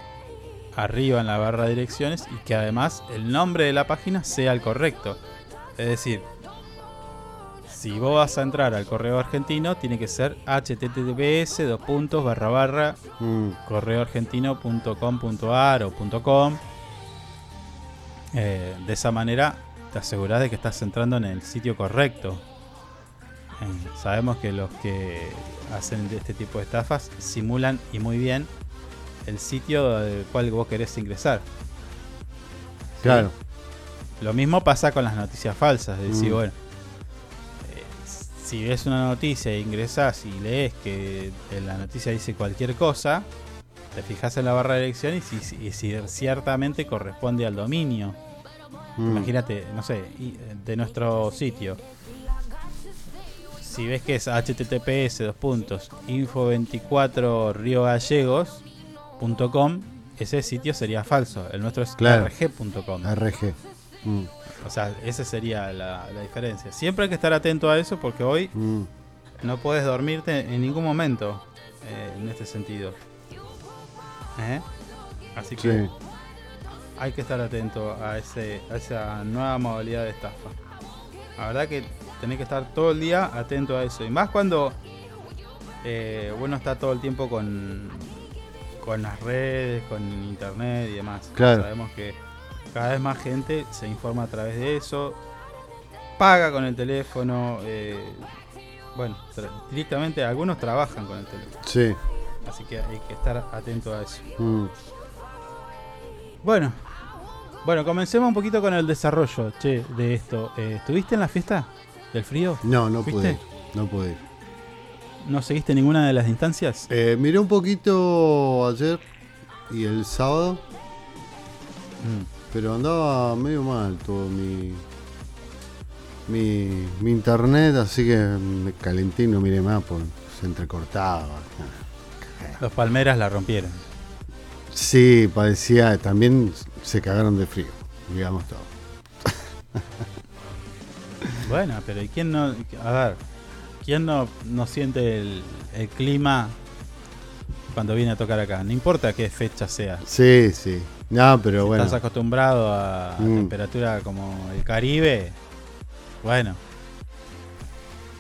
arriba en la barra de direcciones y que además el nombre de la página sea el correcto. Es decir, si vos vas a entrar al correo argentino, tiene que ser https dos puntos barra barra Mm. correoargentino.com.ar o .com. Eh, de esa manera te aseguras de que estás entrando en el sitio correcto. Eh, sabemos que los que hacen de este tipo de estafas simulan y muy bien el sitio del cual vos querés ingresar. ¿Sí? Claro. Lo mismo pasa con las noticias falsas. Es decir, Mm. bueno, si ves una noticia e ingresás y lees que en la noticia dice cualquier cosa, te fijas en la barra de elección y si, ciertamente corresponde al dominio. Mm. Imagínate, no sé, y- de nuestro sitio. Si ves que es https dos puntos info24 riogallegos.com, ese sitio sería falso. El nuestro es Claro. rg.com. RG. Mm. O sea, esa sería la, la diferencia. Siempre hay que estar atento a eso porque hoy Mm. no puedes dormirte en ningún momento eh, en este sentido. ¿Eh? Así que Sí. hay que estar atento a, ese, a esa nueva modalidad de estafa. La verdad que tenés que estar todo el día atento a eso. Y más cuando eh, uno está todo el tiempo con, con las redes, con internet y demás. Claro. Sabemos que cada vez más gente se informa a través de eso, paga con el teléfono. eh, bueno, directamente algunos trabajan con el teléfono. Sí. Así que hay que estar atento a eso. Mm. Bueno, bueno, comencemos un poquito con el desarrollo, che, de esto. Eh, ¿Estuviste en la fiesta del frío? No, no ¿Fuiste? pude ir. No pude ir. ¿No seguiste ninguna de las instancias? Eh, miré un poquito ayer y el sábado, Mm. Pero andaba medio mal todo mi, mi, mi internet, así que me calenté y no miré más, porque se entrecortaba. Los palmeras la rompieron. Sí, parecía, también se cagaron de frío, digamos todo. Bueno, pero ¿y quién no? A ver, ¿quién no, no siente el, el clima cuando viene a tocar acá? No importa qué fecha sea. Sí, sí. No, pero si bueno. estás acostumbrado a Mm. temperatura como el Caribe, bueno,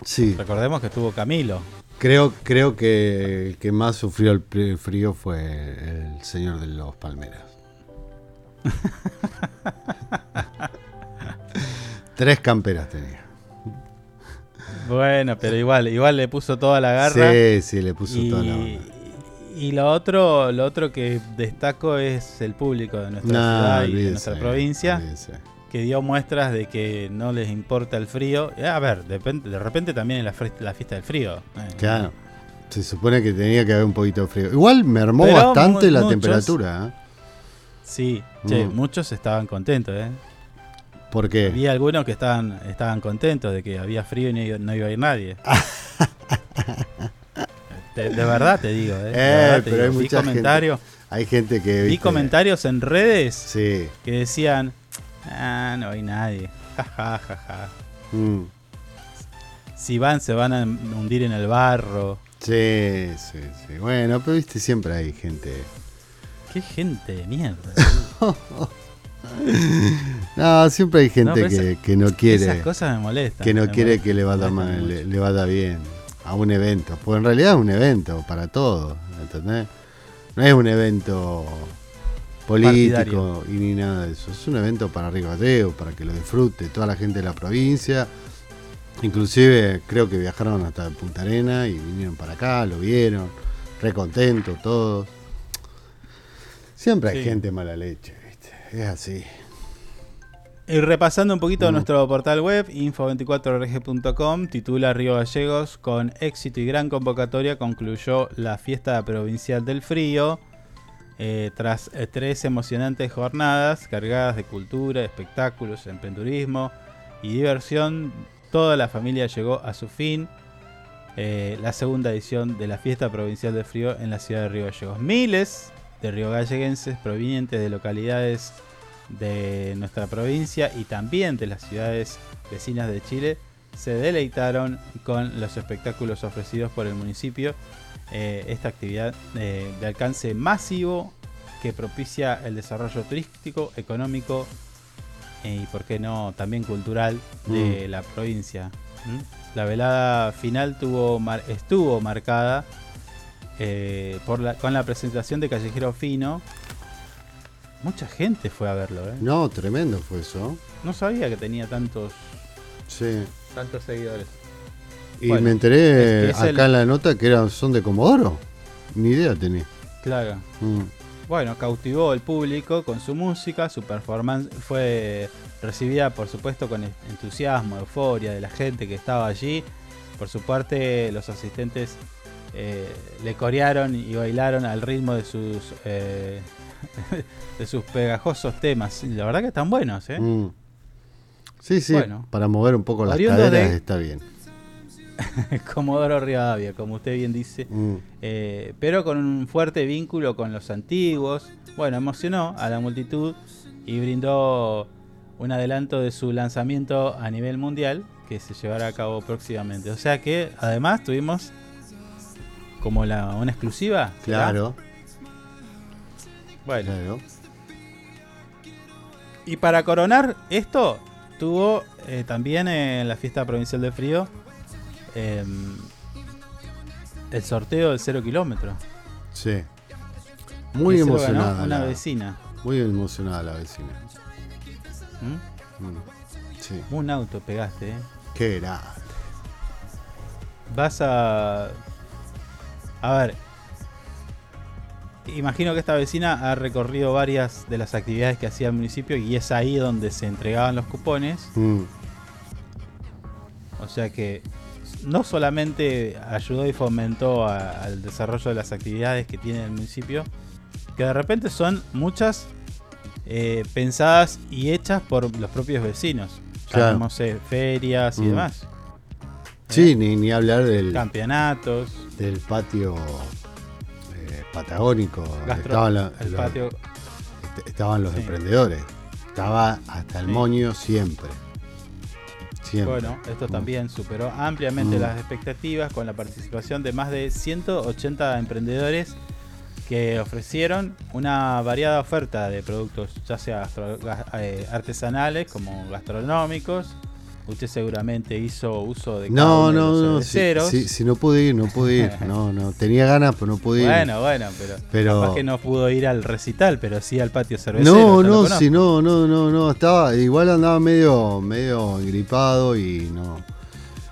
Sí. recordemos que estuvo Camilo. Creo, creo que el que más sufrió el frío fue el señor de los palmeras. Tres camperas tenía. Bueno, pero igual, igual le puso toda la garra. Sí, sí, le puso y, toda la onda. Y lo otro, lo otro que destaco es el público de nuestra No, ciudad y de nuestra provincia, olvídese. que dio muestras de que no les importa el frío. Eh, A ver, de, repente- de repente también es la, fiesta del frío. eh. Claro. Se supone que tenía que haber un poquito de frío. Igual mermó Pero bastante mu- la muchos- temperatura. ¿eh? Sí, che, Mm. muchos estaban contentos, ¿eh? ¿Por qué? Había algunos que estaban, estaban contentos de que había frío y no iba, no iba a ir nadie. de, de verdad te digo, ¿eh? Eh, verdad te pero digo. hay Vi mucha comentarios. gente. Hay gente que. Vi viste, comentarios en redes Sí. que decían, ah, no hay nadie. Ja, ja, ja, ja. Mm. Si van, se van a hundir en el barro. Sí, sí, sí. Bueno, pero viste, siempre hay gente. Qué gente de mierda. No, siempre hay gente No, que, esa- que no quiere. Esas cosas me molestan. que no me quiere que le vaya mal, le, le vaya bien a un evento. Pues en realidad es un evento para todos, ¿entendés? No es un evento político y ni nada de eso. Es un evento para Río para que lo disfrute toda la gente de la provincia. Inclusive creo que viajaron hasta Punta Arena y vinieron para acá, lo vieron, re contentos todos. Siempre hay Sí. gente mala leche, ¿viste? Es así. Y repasando un poquito Mm. nuestro portal web, info24rg.com, titula Río Gallegos, con éxito y gran convocatoria concluyó la fiesta provincial del frío. eh, tras eh, tres emocionantes jornadas cargadas de cultura, espectáculos, emprendurismo y diversión, toda la familia llegó a su fin. eh, la segunda edición de la fiesta provincial del frío en la ciudad de Río Gallegos. Miles de riogalleguenses provenientes de localidades de nuestra provincia y también de las ciudades vecinas de Chile se deleitaron con los espectáculos ofrecidos por el municipio. Eh, esta actividad eh, de alcance masivo que propicia el desarrollo turístico, económico eh, y, por qué no, también cultural de la provincia. ¿Mm? La velada final tuvo mar- estuvo marcada por la, con la presentación de Callejero Fino. Mucha gente fue a verlo, ¿eh? No, tremendo fue eso. No sabía que tenía tantos, Sí. tantos seguidores. Y Bueno, me enteré es que es acá el- en la nota que eran, son de Comodoro. Ni idea tenía. Claro. Mm. Bueno, cautivó al público con su música, su performance fue recibida por supuesto con entusiasmo, euforia de la gente que estaba allí. Por su parte, los asistentes eh, le corearon y bailaron al ritmo de sus eh, de sus pegajosos temas. Y la verdad que están buenos, ¿eh? Mm. Sí, sí, Bueno. para mover un poco las caderas de- está bien. Comodoro Rivadavia, como usted bien dice. Mm. Eh, pero con un fuerte vínculo con los antiguos. Bueno, emocionó a la multitud y brindó un adelanto de su lanzamiento a nivel mundial que se llevará a cabo próximamente. O sea que además tuvimos como la, una exclusiva. Claro, Bueno, claro. y para coronar esto, tuvo eh, también en la fiesta provincial del frío eh, el sorteo del cero kilómetro. Sí. Muy emocionada. Una la- vecina. Muy emocionada la vecina. ¿Mm? Mm. Sí. Un auto pegaste, ¿eh? Qué grande. Vas a. A ver. Imagino que esta vecina ha recorrido varias de las actividades que hacía el municipio y es ahí donde se entregaban los cupones. Mm. O sea que no solamente ayudó y fomentó a- al desarrollo de las actividades que tiene el municipio, que de repente son muchas eh, pensadas y hechas por los propios vecinos. Claro. Llamémosle ferias y Mm. demás. Sí, ni, ni hablar del, Campeonatos. del patio eh, patagónico. Gastro- estaban, la- el los- patio- est- estaban los Sí. emprendedores. Estaba hasta el Sí. moño siempre. Siempre. Bueno, esto Mm. también superó ampliamente Mm. las expectativas con la participación de más de 180 emprendedores que ofrecieron una variada oferta de productos, ya sea eh, artesanales como gastronómicos. Usted seguramente hizo uso de No, uno de no, no. Si, si- si no pude ir, no pude ir. No, no. Tenía ganas, pero no pude ir. Bueno, bueno, pero, Pero- capaz que no pudo ir al recital, pero sí al patio cervecero. No, no, si no, no, no, no, estaba, igual andaba medio, medio gripado y no,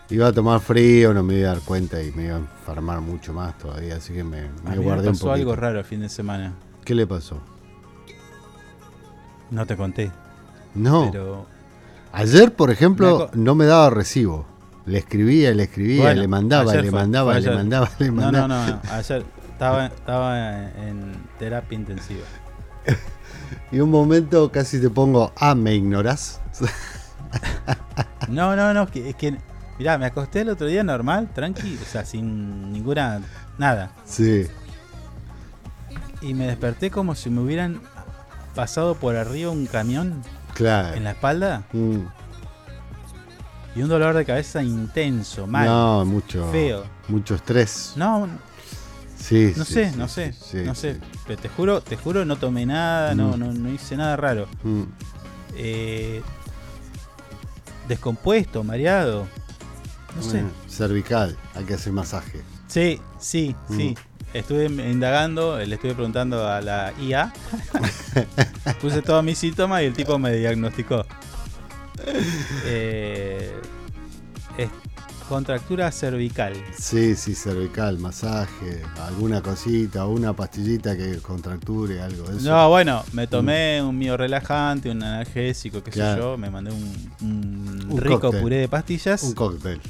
iba a tomar frío, no me iba a dar cuenta y me iba a enfermar mucho más todavía, así que me, A me mí me guardé pasó algo raro el fin de semana. ¿Qué le pasó? No te conté. No, Pero ayer, por ejemplo, no me daba recibo. Le escribía, le escribía, Bueno, le mandaba, le fue, mandaba, fue le mandaba, le mandaba. no, no, no. Ayer estaba, estaba en terapia intensiva. Y un momento casi te pongo, ah, ¿me ignorás? No, no, no, es que, es que mirá, me acosté el otro día normal, tranqui, o sea, sin ninguna nada. sí, Y me desperté como si me hubieran pasado por arriba un camión claro. en la espalda Mm. y un dolor de cabeza intenso, mal. No, mucho, Feo. mucho estrés. No, Sí, no sí, sé, sí, no sé, sí, no sé. Pero te juro, te juro, no tomé nada, no, Mm. no, no hice nada raro. Mm. Eh, descompuesto, mareado. No sé. Cervical, hay que hacer masaje. Sí, sí, sí. Estuve indagando, le estuve preguntando a la IA. Puse todos mis síntomas y el tipo me diagnosticó. Eh, es contractura cervical. Sí, sí, cervical, masaje, alguna cosita, una pastillita que contracture, algo de eso. No, bueno, me tomé un mío relajante, un analgésico, qué Claro. sé yo. Me mandé un, un Un rico cóctel. puré de pastillas. Un cóctel.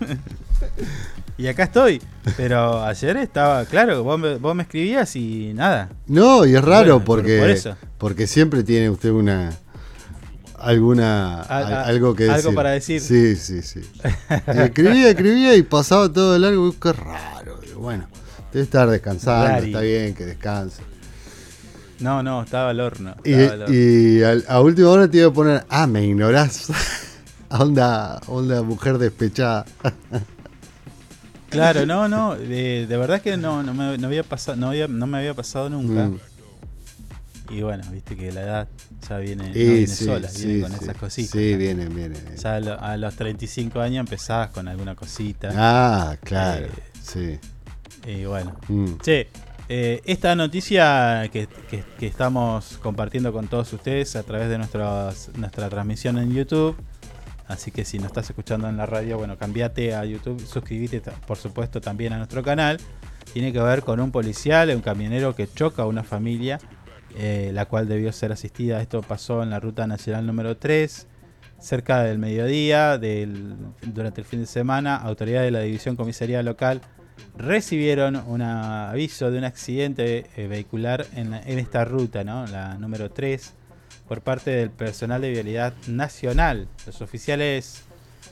Y acá estoy. Pero ayer estaba, claro, vos me, vos me escribías y nada. No, y es raro Bueno, porque, por eso. porque siempre tiene usted una alguna A- al- a- algo que algo decir. para decir. Sí, sí, sí. Y escribía, escribía y pasaba todo de largo. y Qué raro. Bueno, debe estar descansando, Rari. está bien que descanse. No, no, estaba al horno. Y, al horno. y al- a última hora te iba a poner, ah, me ignorás. onda, onda mujer despechada. Claro, no, no, de, de verdad que no, no me, no había pasado, no, había, no me había pasado nunca. Mm. Y bueno, viste que la edad ya viene, no viene sí, sola, sí, viene con sí. esas cositas. Sí, viene, viene. Ya a, lo- a los 35 años empezabas con alguna cosita. Ah, claro. Eh, sí. Y bueno. Mm. Che, eh, esta noticia que, que- que estamos compartiendo con todos ustedes a través de nuestras- nuestra transmisión en YouTube. Así que si no estás escuchando en la radio, bueno, cambiate a YouTube, suscríbete por supuesto también a nuestro canal. Tiene que ver con un policial, un camionero que choca a una familia, eh, la cual debió ser asistida. Esto pasó en la ruta nacional número 3, cerca del mediodía, durante el fin de semana. Autoridades de la División Comisaría Local recibieron un aviso de un accidente eh, vehicular en, en esta ruta, ¿no? la número 3, por parte del personal de vialidad nacional. Los oficiales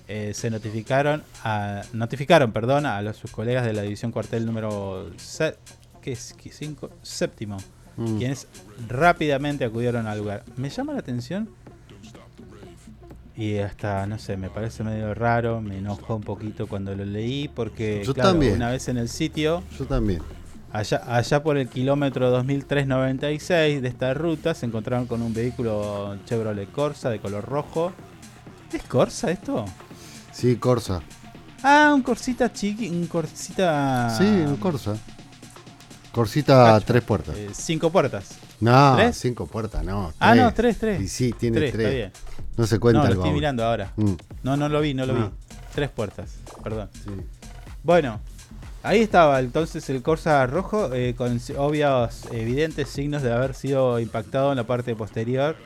eh, se notificaron a, notificaron perdón, a los, sus colegas de la división cuartel número se- ¿qué es? ¿Qué? Cinco- séptimo, Mm. quienes rápidamente acudieron al lugar. Me llama la atención y hasta, no sé, me parece medio raro, me enojó un poquito cuando lo leí porque Yo claro, también. una vez en el sitio, Yo también. Allá, allá por el kilómetro 2396 de esta ruta, se encontraron con un vehículo Chevrolet Corsa de color rojo. ¿Es Corsa esto? Sí, Corsa. Ah, un Corsita chiqui, un Corsita... Sí, un Corsa. Corsita Cacho. tres puertas. eh, cinco puertas. No, ¿Tres? cinco puertas, no. Ah, no, tres, tres. Y sí, tiene Tres, tres. está bien. No se cuenta no, el lo estoy baúl. mirando ahora. Mm. No, no lo vi, no lo vi. Ah. Tres puertas, perdón. Sí. Bueno, ahí estaba entonces el Corsa rojo eh, con obvios, evidentes signos de haber sido impactado en la parte posterior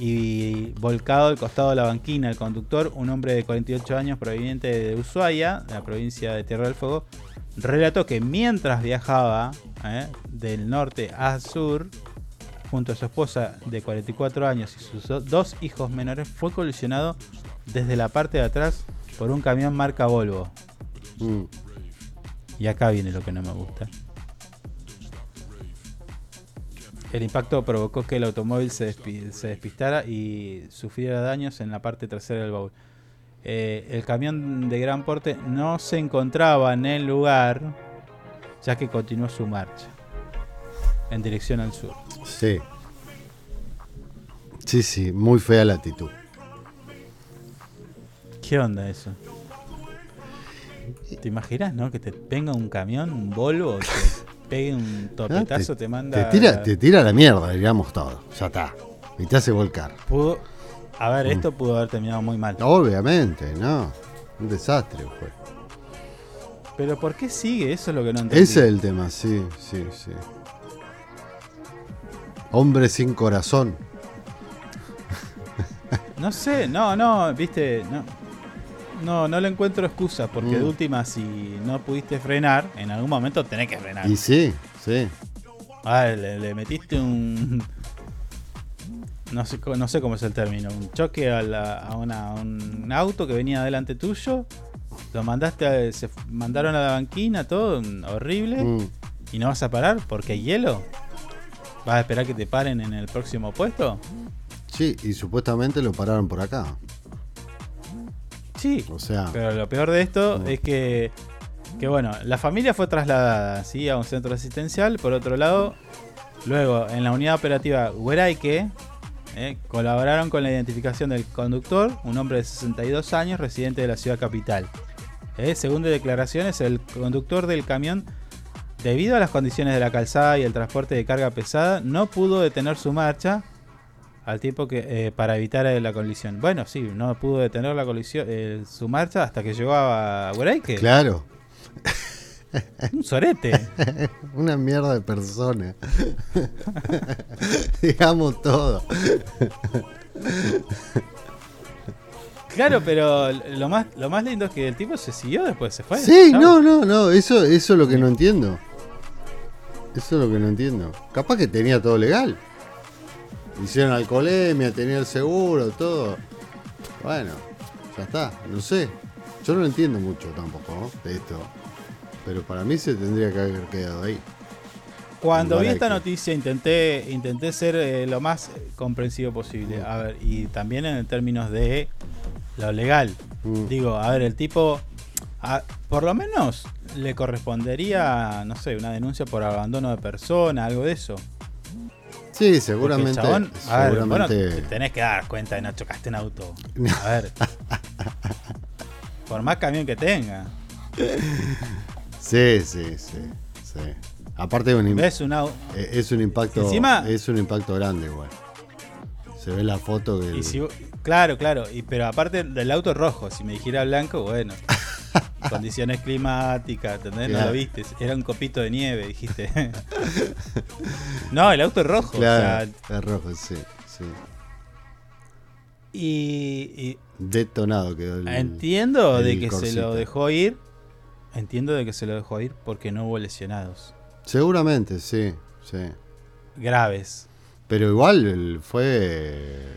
y volcado al costado de la banquina. El conductor, un hombre de 48 años proveniente de Ushuaia, la provincia de Tierra del Fuego, relató que mientras viajaba eh, del norte a sur, junto a su esposa de 44 años y sus do- dos hijos menores, fue colisionado desde la parte de atrás por un camión marca Volvo. Mm. Y acá viene lo que no me gusta. El impacto provocó que el automóvil se, despi- se despistara y sufriera daños en la parte trasera del baúl. Eh, el camión de gran porte no se encontraba en el lugar, ya que continuó su marcha en dirección al sur. Sí. Sí, sí, muy fea la actitud. ¿Qué onda eso? ¿Te imaginas, no? Que te venga un camión, un Volvo, te pegue un topetazo, te, manda. Te tira, te tira la mierda, digamos todo. Ya está. Y te hace volcar. Pudo- a ver, Mm. esto pudo haber terminado muy mal. Obviamente, no. Un desastre fue. Pero ¿por qué sigue? Eso es lo que no entendí. Ese es el tema, sí, sí, sí. Hombre sin corazón. No sé, no, no, viste, no. No, no le encuentro excusa, porque Mm. de última, si no pudiste frenar, en algún momento tenés que frenar. Y sí, sí. Ah, le, le metiste un. No sé, no sé cómo es el término. Un choque a, la- a una- a un auto que venía delante tuyo. Lo mandaste a, Se mandaron a la banquina, todo mm, horrible. Mm. ¿Y no vas a parar porque hay hielo? ¿Vas a esperar que te paren en el próximo puesto? Sí, y supuestamente lo pararon por acá. Sí. O sea, Pero lo peor de esto es que, que, bueno, la familia fue trasladada ¿sí? a un centro asistencial. Por otro lado, luego en la unidad operativa Hueraike eh, colaboraron con la identificación del conductor, un hombre de 62 años, residente de la ciudad capital. Eh, según de declaraciones, el conductor del camión, debido a las condiciones de la calzada y el transporte de carga pesada, no pudo detener su marcha al tiempo que eh, para evitar eh, la colisión. Bueno, sí, no pudo detener la colisión, eh, su marcha hasta que llegó a Hueraike. claro. Un sorete. Una mierda de persona. Digamos todo. Claro, pero lo más, lo más lindo es que el tipo se siguió después, se fue. Sí, no, no, no. Eso, eso es lo que no entiendo. Eso es lo que no entiendo. Capaz que tenía todo legal. Hicieron alcoholemia, tenía el seguro, todo. Bueno, ya está, no sé. Yo no lo entiendo mucho tampoco ¿no? de esto. Pero para mí se tendría que haber quedado ahí. Cuando vi esta noticia intenté, intenté ser eh, lo más comprensivo posible. A ver, y también en términos de lo legal. Mm. Digo, a ver, el tipo, a- por lo menos le correspondería, no sé, una denuncia por abandono de persona, algo de eso. Sí, seguramente. el chabón, a ver, bueno, te tenés que dar cuenta de no chocaste en auto. A ver. por más camión que tenga. Sí, sí, sí, sí. Aparte de un, im- ¿Ves un au- eh, es un impacto Encima- es un impacto grande igual. Se ve la foto que si, claro, claro. Y, pero aparte del auto rojo, si me dijera blanco, bueno. Condiciones climáticas, ¿entendés? No lo viste. Era un copito de nieve, dijiste. no, el auto es rojo. Claro, O sea, es rojo, sí, sí. y, y Detonado quedó el entiendo el de que se lo dejó ir. entiendo de que se lo dejó ir porque no hubo lesionados Seguramente, sí, sí. graves. Pero igual fue.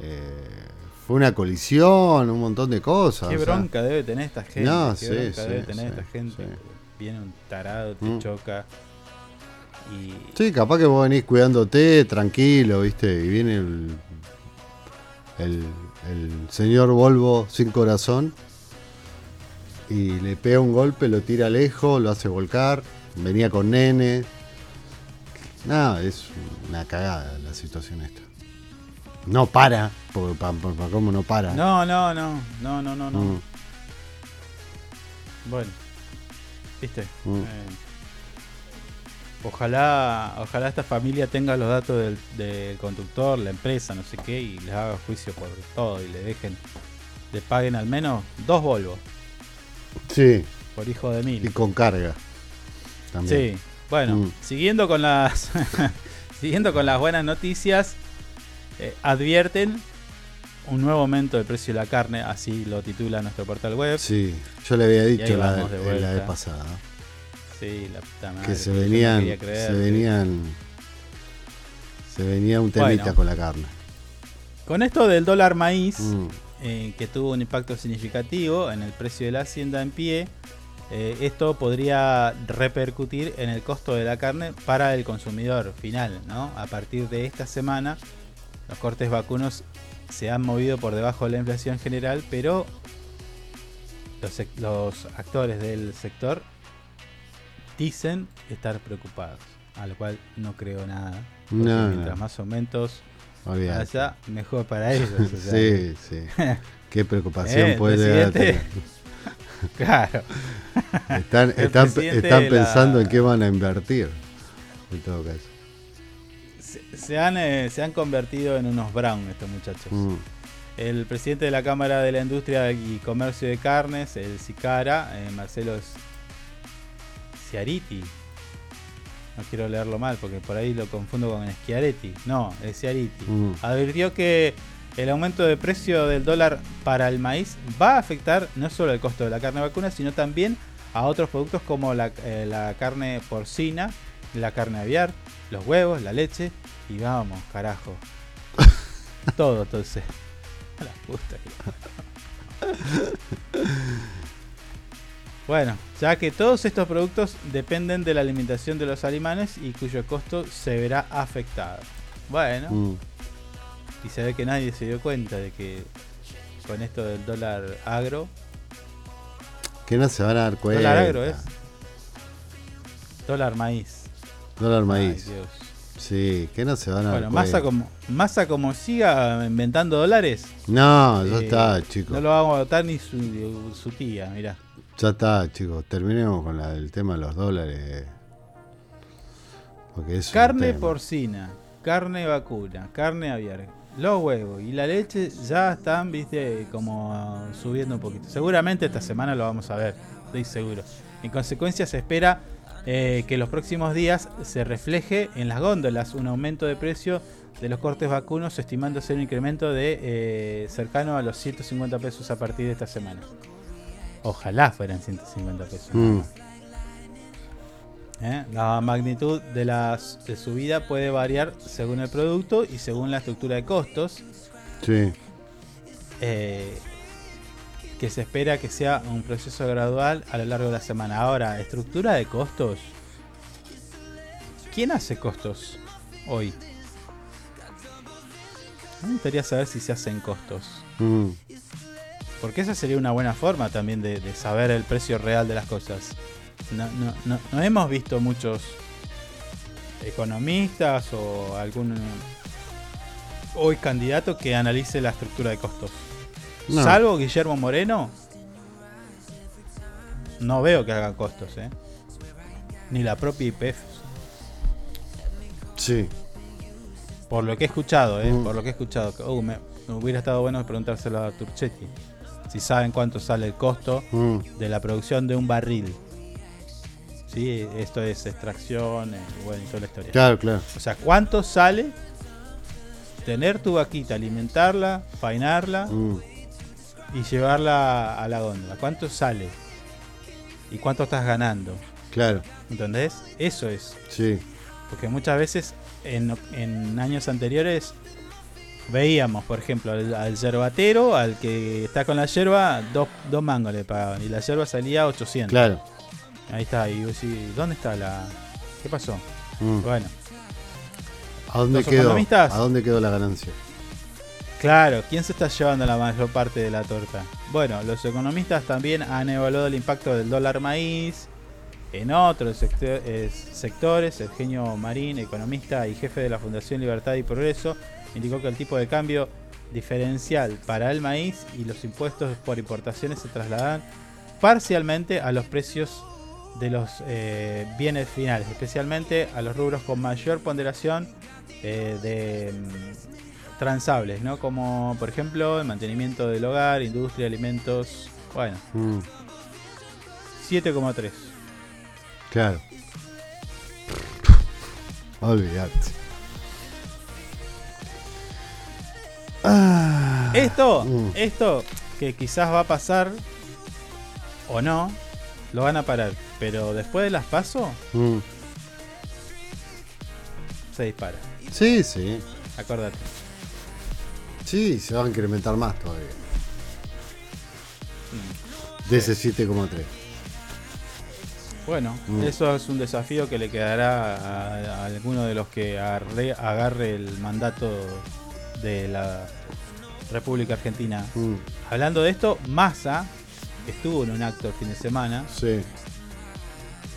eh, fue una colisión, un montón de cosas. Qué sea. bronca debe tener esta gente. No, qué sí, bronca sí, debe tener sí, esta gente. Viene un tarado, te Mm. choca. Y Sí, capaz que vos venís cuidándote, tranquilo, ¿viste? Y viene el, el, el señor Volvo sin corazón y le pega un golpe, lo tira lejos, lo hace volcar. Venía con nene. Nada, es una cagada la situación esta. No para, porque pa, pa- pa- ¿cómo no para? No, no, no, no, no, no, no. Mm. Bueno, viste. Mm. Eh, ojalá, ojalá esta familia tenga los datos del, del conductor, la empresa, no sé qué, y les haga juicio por todo y le dejen, le paguen al menos dos Volvo Sí, por hijo de mil. y con carga. También. Sí, bueno, Mm. siguiendo con las siguiendo con las buenas noticias, eh, advierten un nuevo aumento del precio de la carne, así lo titula nuestro portal web. Sí, yo le había dicho la, de la vez pasada. Sí, la puta madre. que se no venían, creer se venían, se venía un temita Bueno. con la carne. Con esto del dólar maíz, Mm. eh, que tuvo un impacto significativo en el precio de la hacienda en pie, eh, esto podría repercutir en el costo de la carne para el consumidor final. ¿no? A partir de esta semana, los cortes vacunos se han movido por debajo de la inflación general, pero los, actores del sector dicen estar preocupados, a lo cual no creo nada. No, mientras más aumentos haya, mejor para ellos. o sea. sí, sí. Qué preocupación Eh, puede llegar tener. Claro. Están, están, la- pensando en qué van a invertir. En todo caso. Se, han, eh, se han convertido en unos brown estos muchachos. Mm. El presidente de la Cámara de la Industria y Comercio de Carnes, el SICARA, eh, Marcelo Ciariti. No quiero leerlo mal porque por ahí lo confundo con Schiaretti. No, es Ciariti. Mm. Advirtió que el aumento de precio del dólar para el maíz va a afectar no solo el costo de la carne vacuna, sino también a otros productos como la, eh, la carne porcina, la carne aviar, los huevos, la leche y vamos, carajo. Todo entonces. A la puta Bueno, ya que todos estos productos dependen de la alimentación de los alemanes y cuyo costo se verá afectado. Bueno, Mm. y se ve que nadie se dio cuenta de que con esto del dólar agro, Que no se van a dar cuenta. dólar agro es dólar maíz. Dólar maíz. Ay, Dios. Sí, que no se van a Bueno, cuenta. como, Massa como siga inventando dólares. No, ya eh, está, chicos. No lo vamos a votar ni su, su tía, mirá. Ya está, chicos. Terminemos con la, el tema de los dólares. Porque es un Carne porcina, carne vacuna, carne aviar, los huevos y la leche ya están, viste, como subiendo un poquito. Seguramente esta semana lo vamos a ver, estoy seguro. En consecuencia se espera eh, que los próximos días se refleje en las góndolas un aumento de precio de los cortes vacunos, estimándose un incremento de eh, cercano a los 150 pesos a partir de esta semana. Ojalá fueran 150 pesos. Mm. ¿eh? La magnitud de la de subida puede variar según el producto y según la estructura de costos, Sí. eh, que se espera que sea un proceso gradual a lo largo de la semana. Ahora, estructura de costos. ¿Quién hace costos hoy? Me gustaría saber si se hacen costos. Mm. Porque esa sería una buena forma también de, de saber el precio real de las cosas. No, no- no- no hemos visto muchos economistas o algún hoy candidato que analice la estructura de costos. No. Salvo Guillermo Moreno, no veo que haga costos, ¿eh? Ni la propia IPF. Sí. Por lo que he escuchado, ¿eh? Mm. Por lo que he escuchado. Uh, me, me hubiera estado bueno preguntárselo a Turchetti. Si saben cuánto sale el costo Mm. de la producción de un barril. Sí, esto es extracción eh, bueno, y toda la historia. Claro, claro. O sea, ¿cuánto sale tener tu vaquita, alimentarla, faenarla Mm. Y llevarla a la góndola? ¿Cuánto sale? y cuánto estás ganando. Claro. ¿Entendés? Eso es. Sí. Porque muchas veces en, en años anteriores veíamos, por ejemplo, al, al yerbatero, al que está con la yerba, dos, dos mangos le pagaban y la yerba salía 800. Claro. Ahí está, y vos decís, ¿dónde está la...? ¿Qué pasó? Mm. Bueno, ¿A dónde quedó? ¿A dónde quedó la ganancia? Claro, ¿quién se está llevando la mayor parte de la torta? Bueno, los economistas también han evaluado el impacto del dólar maíz en otros eh, sectores. El genio Marín, economista y jefe de la Fundación Libertad y Progreso, indicó que el tipo de cambio diferencial para el maíz y los impuestos por importaciones se trasladan parcialmente a los precios de los eh, bienes finales, especialmente a los rubros con mayor ponderación eh, de mm, transables, ¿no? Como por ejemplo el mantenimiento del hogar, industria, alimentos, bueno, Mm, 7,3. claro. Olvídate. Ah, Esto, Mm. esto que quizás va a pasar o no, lo van a parar, pero después de las paso mm. se dispara. Sí, sí. Acordate. Sí, se va a incrementar más todavía. De ese 7,3. Bueno, Mm. eso es un desafío que le quedará a, a alguno de los que agarre, agarre el mandato de la República Argentina. Mm, Hablando de esto, Massa estuvo en un acto el fin de semana. Sí.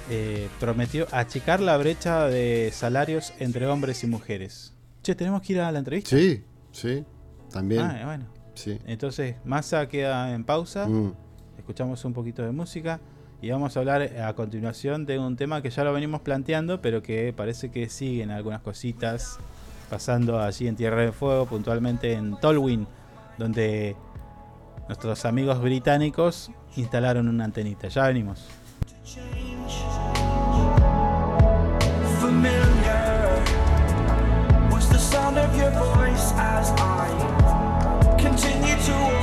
eh, prometió achicar la brecha de salarios entre hombres y mujeres. Che, tenemos que ir a la entrevista. Sí, sí. También. Ah, bueno. Sí. Entonces, Massa queda en pausa. Mm. Escuchamos un poquito de música. Y vamos a hablar a continuación de un tema que ya lo venimos planteando, pero que parece que siguen algunas cositas pasando allí en Tierra del Fuego, puntualmente en Tolwyn, donde nuestros amigos británicos instalaron una antenita. Ya venimos. familiar was the sound of your voice as I continue to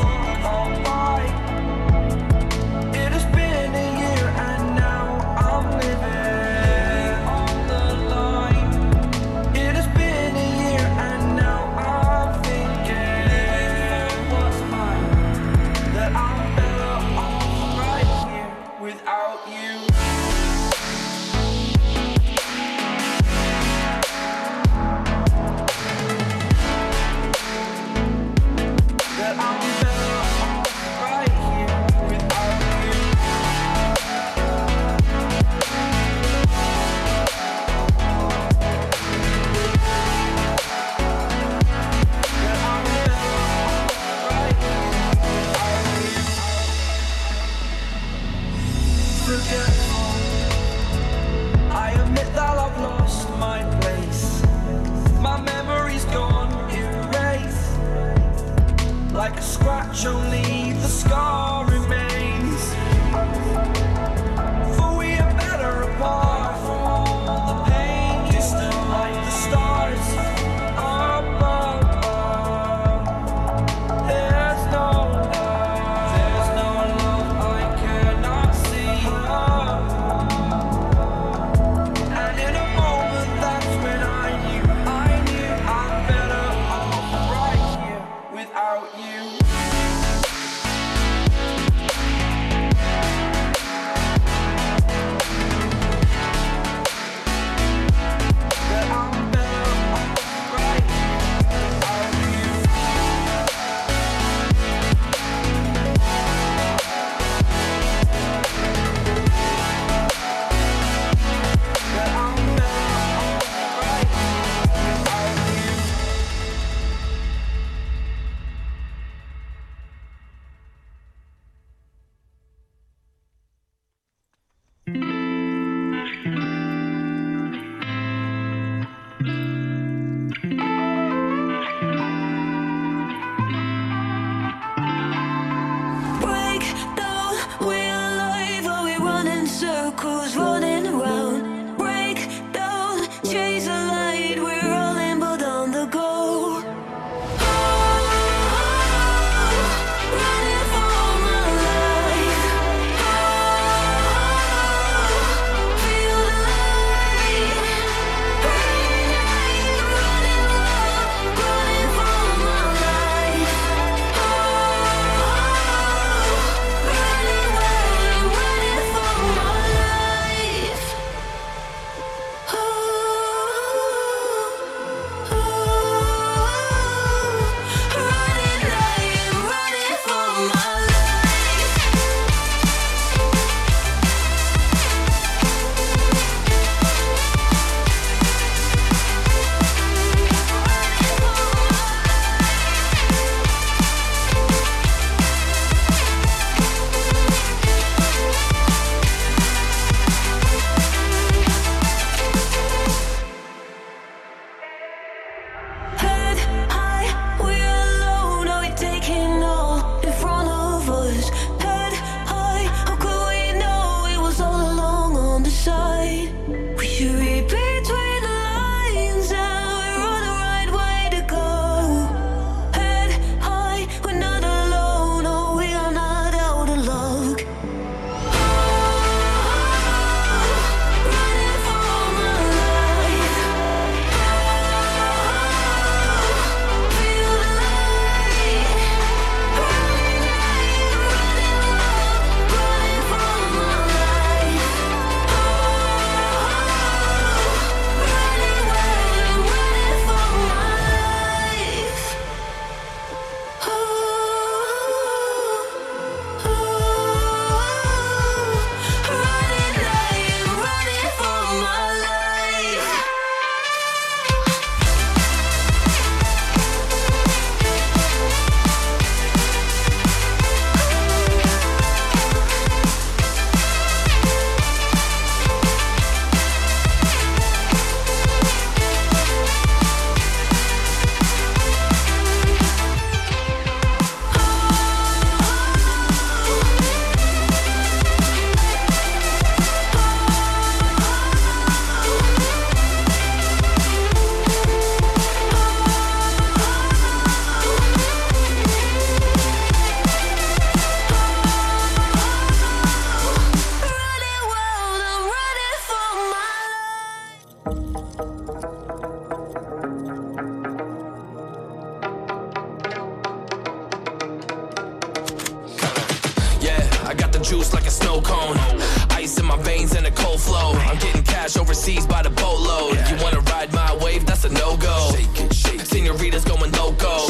overseas by the boatload. You wanna ride my wave? That's a no go. Senoritas going loco.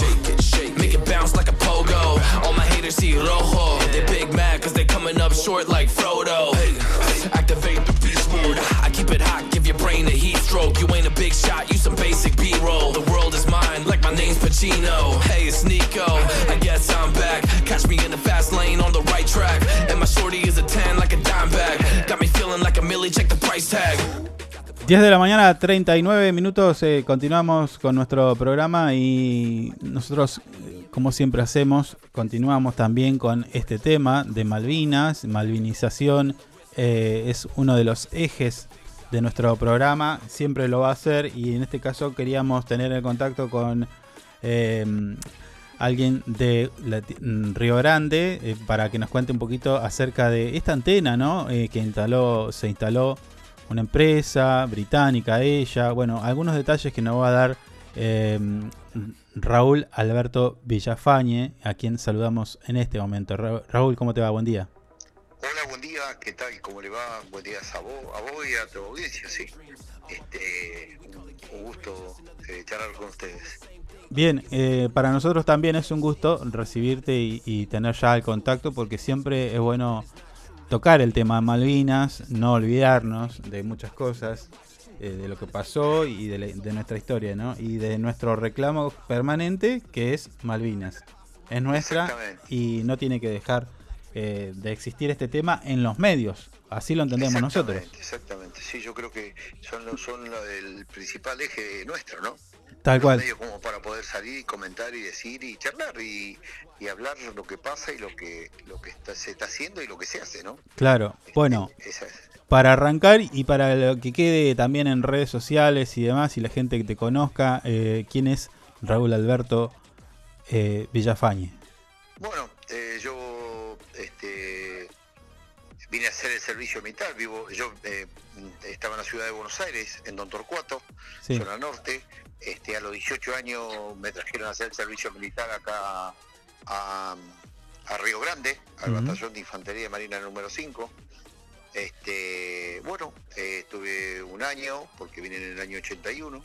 Make it bounce like a pogo. All my haters see rojo. They big mad cause they coming up short like Frodo. Activate the beast mode. I keep it hot, give your brain a heat stroke. You ain't a big shot, you some basic B-roll. The world is mine, like my name's Pacino. Hey, it's Nico. I guess I'm back. Catch me in the fast lane on the right track. And my shorty is a 10 like a dime bag. Got me feeling like a millie, check the price tag. 10 de la mañana, 39 minutos, eh, continuamos con nuestro programa y nosotros, eh, como siempre hacemos, continuamos también con este tema de Malvinas, malvinización, eh, es uno de los ejes de nuestro programa, siempre lo va a hacer y en este caso queríamos tener el contacto con alguien de mm, Río Grande para que nos cuente un poquito acerca de esta antena, ¿no? Que instaló, se instaló una empresa británica, ella, bueno, algunos detalles que nos va a dar eh, Raúl Alberto Villafañe, a quien saludamos en este momento. Ra- Raúl, ¿cómo te va? Buen día. Hola, buen día, ¿qué tal? ¿Cómo le va? Buen día a vos, a vos y a tu audiencia, sí. Este, un, un gusto eh, charlar con ustedes. Bien, eh, para nosotros también es un gusto recibirte y, y tener ya el contacto porque siempre es bueno tocar el tema de Malvinas, no olvidarnos de muchas cosas, eh, de lo que pasó y de, la- de nuestra historia, ¿no? Y de nuestro reclamo permanente que es Malvinas. Es nuestra y no tiene que dejar eh, de existir este tema en los medios. Así lo entendemos nosotros. Exactamente. Sí, yo creo que son, son el principal eje nuestro, ¿no? Tal cual. medios como para poder salir y comentar y decir y charlar y, y hablar lo que pasa y lo que lo que está- se está haciendo y lo que se hace, ¿no? Claro, bueno, Esa es. para arrancar y para lo que quede también en redes sociales y demás y la gente que te conozca, eh, ¿quién es Raúl Alberto eh, Villafañe? Bueno, eh, yo este, vine a hacer el servicio militar. Vivo, yo eh, estaba en la ciudad de Buenos Aires, en Don Torcuato, Sí. zona norte. Este, a los 18 años me trajeron a hacer el servicio militar acá a, a Río Grande, al Ujú. batallón de infantería marina número 5. Este, bueno, eh, estuve un año, porque vine en el año 81.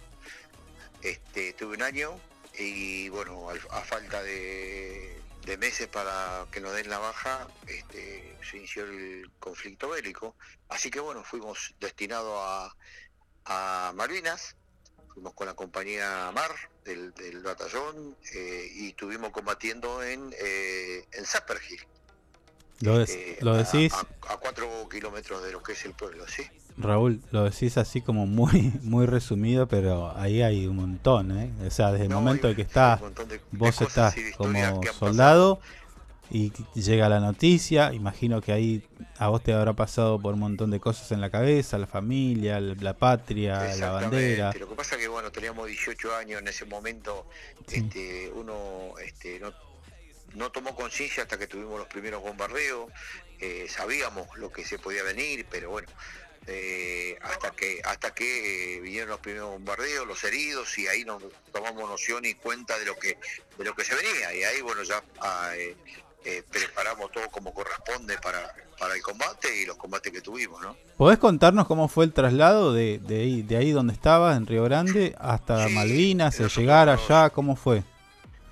Este, tuve un año y bueno, a, falta de, de meses para que nos den la baja, este, se inició el conflicto bélico. Así que bueno, fuimos destinados a, a Malvinas, fuimos con la compañía Mar del, del batallón eh, y estuvimos combatiendo en, eh, en Zapperhill, Lo, eh, lo decís, a, a cuatro kilómetros de lo que es el pueblo, ¿sí? Raúl, lo decís así como muy muy resumido, pero ahí hay un montón, ¿eh? O sea, desde el momento de que estás, vos estás como soldado y llega la noticia, imagino que ahí a vos te habrá pasado por un montón de cosas en la cabeza, la familia, la, patria, la bandera. Lo que pasa es que bueno, teníamos 18 años en ese momento, este, uno este, no, no tomó conciencia hasta que tuvimos los primeros bombardeos, eh, sabíamos lo que se podía venir, pero bueno, eh, hasta que hasta que eh, vinieron los primeros bombardeos, los heridos y ahí nos tomamos noción y cuenta de lo que de lo que se venía. Y ahí bueno ya ah, eh, eh, preparamos todo como corresponde para, para el combate y los combates que tuvimos, ¿no? ¿Podés contarnos cómo fue el traslado de, de, ahí, de ahí donde estabas, en Río Grande, hasta Malvinas, el llegar allá? ¿Cómo fue?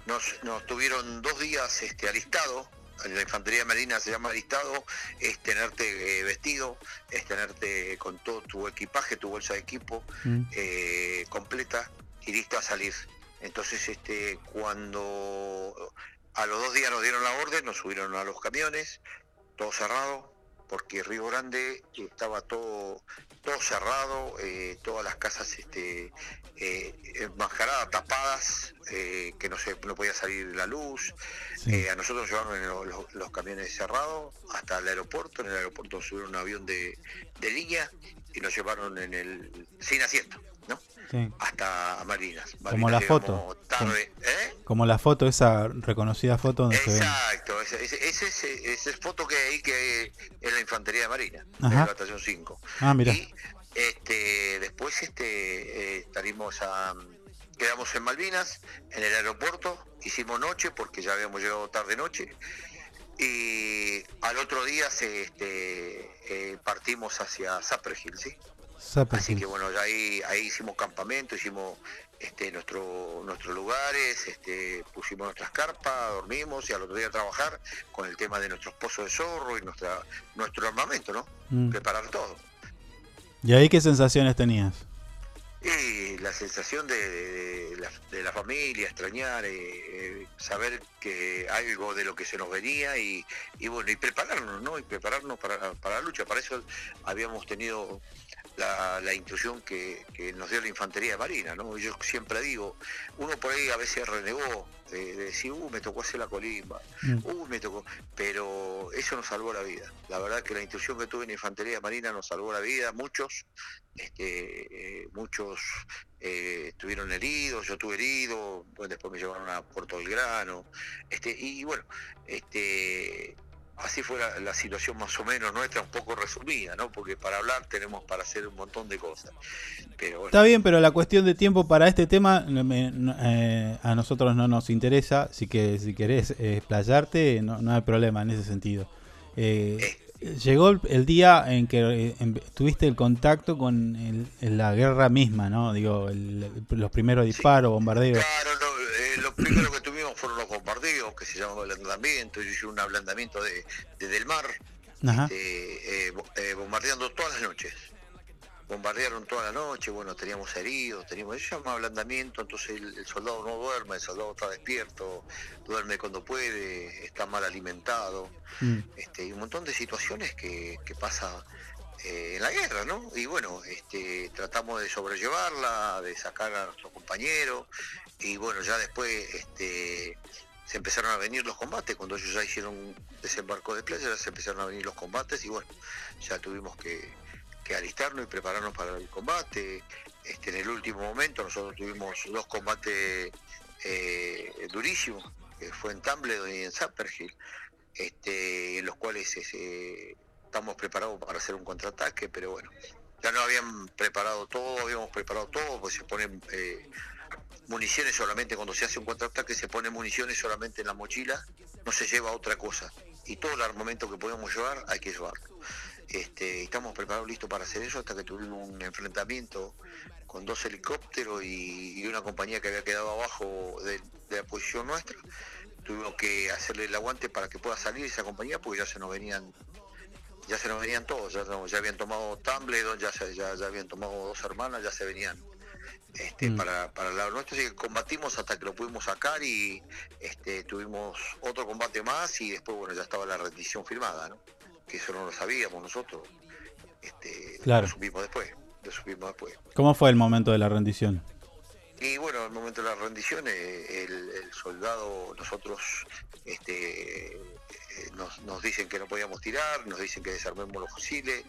Nos, nos tuvieron dos días este, alistados. En la infantería marina se llama alistado, es tenerte eh, vestido, es tenerte con todo tu equipaje, tu bolsa de equipo Mm. eh, completa y listo a salir. Entonces, este, cuando a los dos días nos dieron la orden, nos subieron a los camiones, todo cerrado, porque Río Grande estaba todo todo cerrado, eh, todas las casas este, eh, enmascaradas, tapadas, eh, que no se no podía salir la luz. Eh, a nosotros llevaron en lo- los, los camiones cerrados hasta el aeropuerto. En el aeropuerto subieron un avión de, de línea y nos llevaron en el sin asiento. Sí. Hasta Malvinas. Como la foto. Tarde, ¿eh? Como la foto, esa reconocida foto donde se. Exacto, ese, ese, ese, ese- esa es foto que hay ahí que es la infantería de marina, Ajá. del batallón 5. Ah, mira. Este, después este, eh, salimos a, quedamos en Malvinas, en el aeropuerto, hicimos noche porque ya habíamos llegado tarde noche y al otro día se, este, eh, partimos hacia Zapperhill, ¿sí? Así que bueno, ahí, ahí hicimos campamento, hicimos este, nuestro, nuestros lugares, este, pusimos nuestras carpas, dormimos y al otro día trabajar con el tema de nuestros pozos de zorro y nuestra, nuestro armamento, ¿no? Mm. Preparar todo. ¿Y ahí qué sensaciones tenías? Y la sensación de, de la, de la familia, extrañar, eh, eh, saber que algo de lo que se nos venía y, y bueno, y prepararnos, ¿no? Y prepararnos para, para la lucha. Para eso habíamos tenido la, la instrucción que, que nos dio la Infantería de Marina, ¿no? Yo siempre digo, uno por ahí a veces renegó de, de decir, uh, me tocó hacer la colimba, Mm. uh, me tocó, pero eso nos salvó la vida. La verdad que la instrucción que tuve en Infantería de Marina nos salvó la vida, muchos, este, eh, muchos eh, estuvieron heridos, yo estuve herido, pues después me llevaron a Puerto Belgrano, este, y bueno, este así fue la, la situación más o menos nuestra, un poco resumida, ¿no? Porque para hablar tenemos para hacer un montón de cosas. Pero bueno, Está bien, pero la cuestión de tiempo para este tema me- eh, a nosotros no nos interesa. Así que si querés eh, explayarte, no, no hay problema en ese sentido. Eh, llegó el, día en que eh, tuviste el contacto con el- en la guerra misma, ¿no? Digo, el- los primeros disparos, bombardeos. eh, lo primero que tuvimos fueron los bombardeos, que se llamaba ablandamiento, yo hice un ablandamiento de, desde el mar, Ajá. este, eh, eh, bombardeando todas las noches. Bombardearon toda la noche, bueno, teníamos heridos, teníamos, eso se llama ablandamiento, entonces el, el soldado no duerme, el soldado está despierto, duerme cuando puede, está mal alimentado, Mm. este, y un montón de situaciones que, que pasa eh, en la guerra, ¿no? Y bueno, este, tratamos de sobrellevarla, de sacar a nuestros compañeros, y bueno, ya después este, se empezaron a venir los combates, cuando ellos ya hicieron desembarco de playa, ya se empezaron a venir los combates, y bueno, ya tuvimos que, que alistarnos y prepararnos para el combate. Este, en el último momento nosotros tuvimos dos combates eh, durísimos, que fue en Tumbledon y en Zapperhill, este, en los cuales este, estamos preparados para hacer un contraataque, pero bueno, ya no habían preparado todo, habíamos preparado todo, pues se ponen eh, municiones solamente cuando se hace un contraataque, se pone municiones solamente en la mochila, no se lleva otra cosa. Y todo el armamento que podemos llevar, hay que llevarlo. Este, estamos preparados, listos para hacer eso, hasta que tuvimos un enfrentamiento con dos helicópteros y, y una compañía que había quedado abajo de, de la posición nuestra. Tuvimos que hacerle el aguante para que pueda salir esa compañía, porque ya se nos venían ya se nos venían todos, ya, habían tomado Tumbledon, ya, ya, ya habían tomado dos hermanas, ya se venían este, Mm. para, para el lado nuestro, así que combatimos hasta que lo pudimos sacar y este, tuvimos otro combate más y después bueno ya estaba la rendición firmada, ¿no? Que eso no lo sabíamos nosotros, este, Claro. lo supimos después, lo supimos después. ¿Cómo fue el momento de la rendición? Y bueno, al momento de la rendición, eh, el, el soldado, nosotros este, eh, nos, nos dicen que no podíamos tirar, nos dicen que desarmemos los fusiles,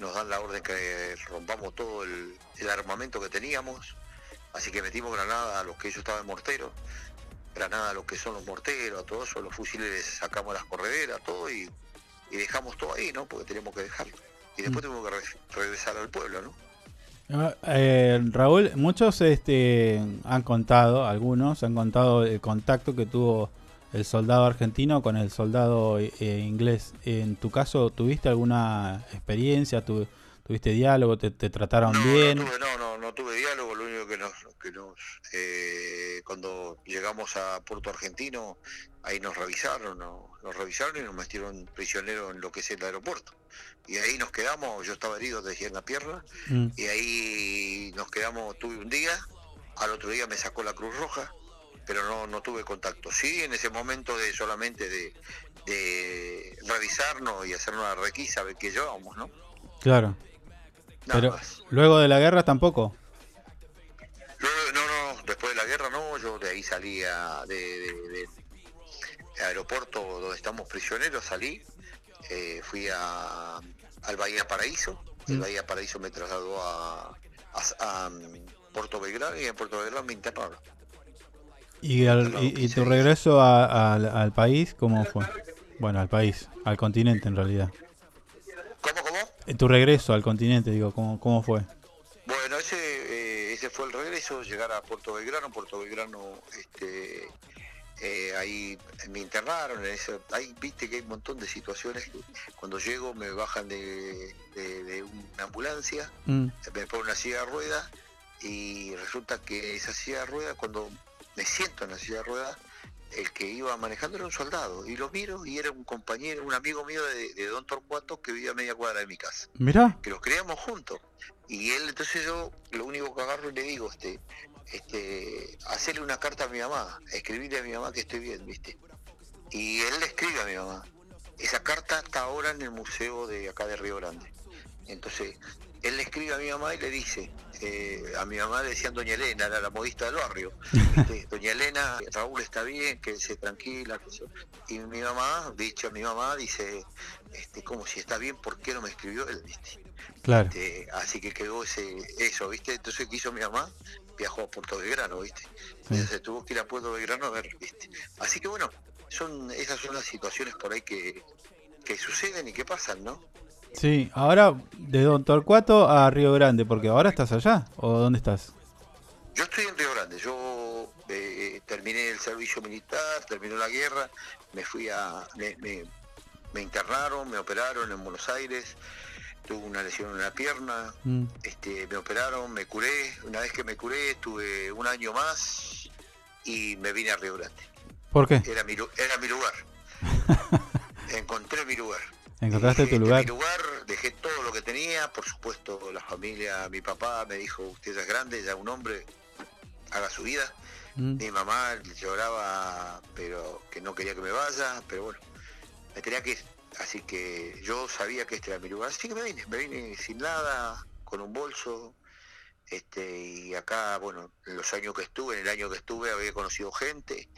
nos dan la orden que rompamos todo el, el armamento que teníamos, así que metimos granada a los que ellos estaban morteros, granada a los que son los morteros, a todos los fusiles les sacamos las correderas, todo y, y dejamos todo ahí, ¿no? Porque teníamos que dejarlo. Y después tuvimos que re- regresar al pueblo, ¿no? Ah, eh, Raúl, muchos este, han contado, algunos han contado el contacto que tuvo el soldado argentino con el soldado eh, inglés. En tu caso, ¿tuviste alguna experiencia? ¿Tu- ¿Tuviste diálogo? ¿Te, te trataron bien? No tuve, no, no, no tuve diálogo, lo único que nos, que nos eh, cuando llegamos a Puerto Argentino, ahí nos revisaron, no- nos revisaron y nos metieron prisioneros en lo que es el aeropuerto. Y ahí nos quedamos, yo estaba herido, te decía en la pierna, Mm. y ahí nos quedamos, tuve un día, al otro día me sacó la Cruz Roja, pero no, no tuve contacto. Sí, en ese momento de solamente de, de revisarnos y hacer una requisa, ver qué llevamos, ¿no? Claro. Nada Pero más. luego de la guerra tampoco. Luego, no, no, después de la guerra no, yo de ahí salía de, de- de aeropuerto donde estamos prisioneros, salí, eh, fui a, al Bahía Paraíso, el Mm. Bahía Paraíso me trasladó a, a- a, mm, Puerto Belgrano y en Puerto Belgrano me internaron. ¿Y, al- y- y tu regreso a- al, al país cómo fue? Bueno, al país, al continente en realidad. ¿Cómo, cómo? En tu regreso al continente, digo, ¿cómo, cómo fue? Bueno, ese, eh, ese fue el regreso, llegar a Puerto Belgrano. Puerto Belgrano, este, eh, ahí me internaron, en ese- ahí viste que hay un montón de situaciones. Cuando llego me bajan de, de- de una ambulancia, Mm. me ponen una silla de ruedas y resulta que esa silla de ruedas, cuando me siento en la silla de ruedas, el que iba manejando era un soldado y lo miro y era un compañero, un amigo mío de, de Don Torcuato que vivía a media cuadra de mi casa Mirá. que los creamos juntos. Y él, entonces yo lo único que agarro y le digo, este, este, hacerle una carta a mi mamá, escribirle a mi mamá que estoy bien, ¿viste? Y él le escribe a mi mamá. Esa carta está ahora en el museo de acá de Río Grande. Entonces, él le escribe a mi mamá y le dice, eh, a mi mamá le decían Doña Elena, era la modista del barrio. Este, Doña Elena, Raúl está bien, que se tranquila. que eso". Y mi mamá, dicho a mi mamá, dice, este, como si está bien, ¿por qué no me escribió él? ¿viste? Claro. Este, así que quedó ese, eso, ¿viste? Entonces, ¿qué hizo mi mamá? Viajó a Puerto Belgrano, ¿viste? Entonces tuvo que ir a Puerto Belgrano a ver, ¿viste? Así que bueno, son esas son las situaciones por ahí que, que suceden y que pasan, ¿no? Sí, ahora de Don Torcuato a Río Grande, porque ahora estás allá, ¿o dónde estás? Yo estoy en Río Grande, yo eh, terminé el servicio militar, terminó la guerra, me fui a... Me, me- me internaron, me operaron en Buenos Aires, tuve una lesión en la pierna, Mm. este, me operaron, me curé, una vez que me curé estuve un año más y me vine a Río Grande. ¿Por qué? Era mi, era mi lugar. Encontré mi lugar. ¿Encontraste tu En lugar? mi lugar dejé todo lo que tenía, por supuesto la familia, mi papá me dijo, usted ya es grande, ya un hombre, haga su vida. Mm. Mi mamá lloraba, pero que no quería que me vaya, pero bueno, me tenía que ir. Así que yo sabía que este era mi lugar, así que me vine, me vine sin nada, con un bolso, este, y acá, bueno, en los años que estuve, en el año que estuve había conocido gente,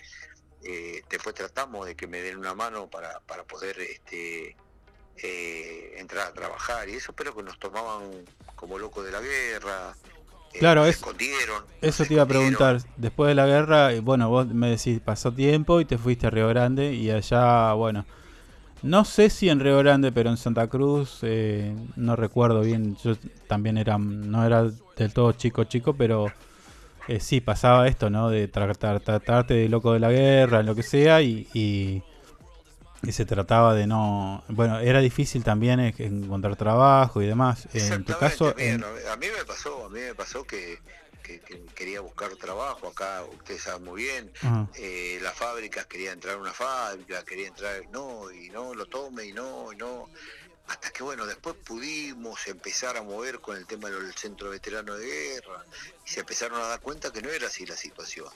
eh, después tratamos de que me den una mano para, para poder este, eh, entrar a trabajar y eso, pero que nos tomaban como locos de la guerra, eh, Claro, nos es- escondieron, Eso te iba a preguntar. Después de la guerra, eh, bueno, vos me decís, pasó tiempo y te fuiste a Río Grande y allá, bueno, no sé si en Río Grande, pero en Santa Cruz, eh, no recuerdo bien, yo también era, no era del todo chico chico, pero eh, sí, pasaba esto, ¿no? De tratar, tratarte de loco de la guerra, lo que sea, y, y, y se trataba de no... Bueno, era difícil también encontrar trabajo y demás. En tu caso... En- a mí me pasó, a mí me pasó que, que- que quería buscar trabajo acá, ustedes saben muy bien, eh, las fábricas, quería entrar a una fábrica, quería entrar, no, y no, lo tome, y no, y no, hasta que bueno, después pudimos empezar a mover con el tema del centro veterano de guerra, y se empezaron a dar cuenta que no era así la situación.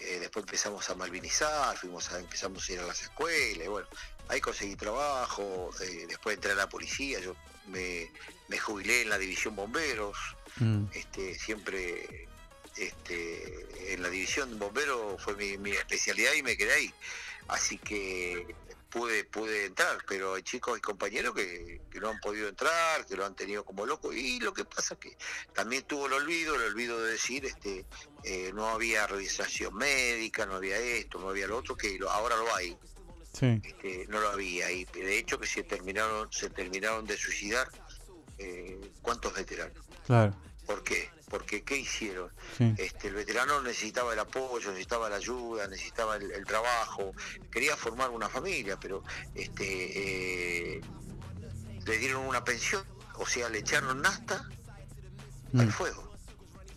Eh, después empezamos a malvinizar, fuimos a, empezamos a ir a las escuelas, y bueno, ahí conseguí trabajo, eh, después entré a la policía, yo me, me jubilé en la división bomberos, Mm. este, siempre este, en la división bomberos fue mi, mi especialidad y me quedé ahí. Así que pude, pude entrar, pero hay chicos y compañeros que, que no han podido entrar, que lo han tenido como loco. Y lo que pasa es que también tuvo el olvido, el olvido de decir, este, eh, no había revisación médica, no había esto, no había lo otro, que lo- ahora lo hay. Sí. Este, no lo había. Y de hecho que se terminaron, se terminaron de suicidar eh, cuántos veteranos. Claro. ¿Por qué? Porque ¿qué hicieron? Sí. Este, el veterano necesitaba el apoyo, necesitaba la ayuda, necesitaba el, el trabajo, quería formar una familia, pero este eh, le dieron una pensión, o sea, le echaron nasta al Mm. fuego,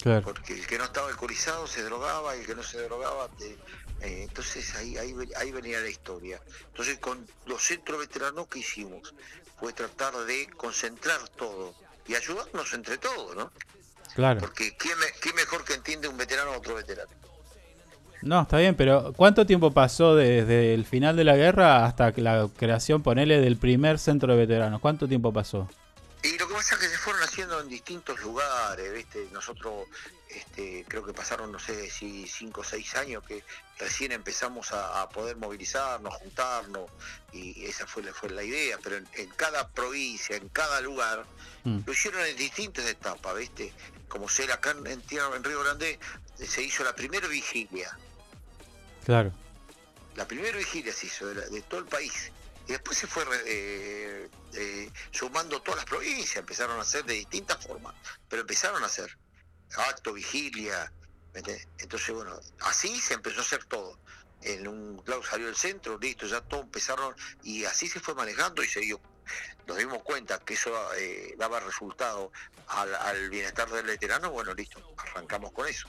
Claro. porque el que no estaba alcoholizado se drogaba y el que no se drogaba, te- eh, entonces ahí, ahí, ahí venía la historia. Entonces con los centros veteranos que hicimos fue tratar de concentrar todo y ayudarnos entre todos, ¿no? Claro. Porque ¿quién, me- quién mejor que entiende un veterano a otro veterano? No, está bien, pero ¿cuánto tiempo pasó desde el final de la guerra hasta la creación, ponele, del primer centro de veteranos? ¿Cuánto tiempo pasó? Y lo que pasa es que se fueron haciendo en distintos lugares, ¿viste? Nosotros este, creo que pasaron, no sé si cinco o seis años que recién empezamos a, a poder movilizarnos, juntarnos, y esa fue, la- fue la idea, pero en, en cada provincia, en cada lugar, Mm. lo hicieron en distintas etapas, ¿viste? Como ser acá en, Tierra- en Río Grande, se hizo la primera vigilia, Claro. la primera vigilia se hizo de, la- de todo el país. Y después se fue eh, eh, sumando todas las provincias, empezaron a hacer de distintas formas, pero empezaron a hacer acto, vigilia. Entonces, bueno, así se empezó a hacer todo. En un lado salió el centro, listo, ya todo empezaron y así se fue manejando y se dio, nos dimos cuenta que eso eh, daba resultado al, al bienestar del veterano, bueno, listo, arrancamos con eso.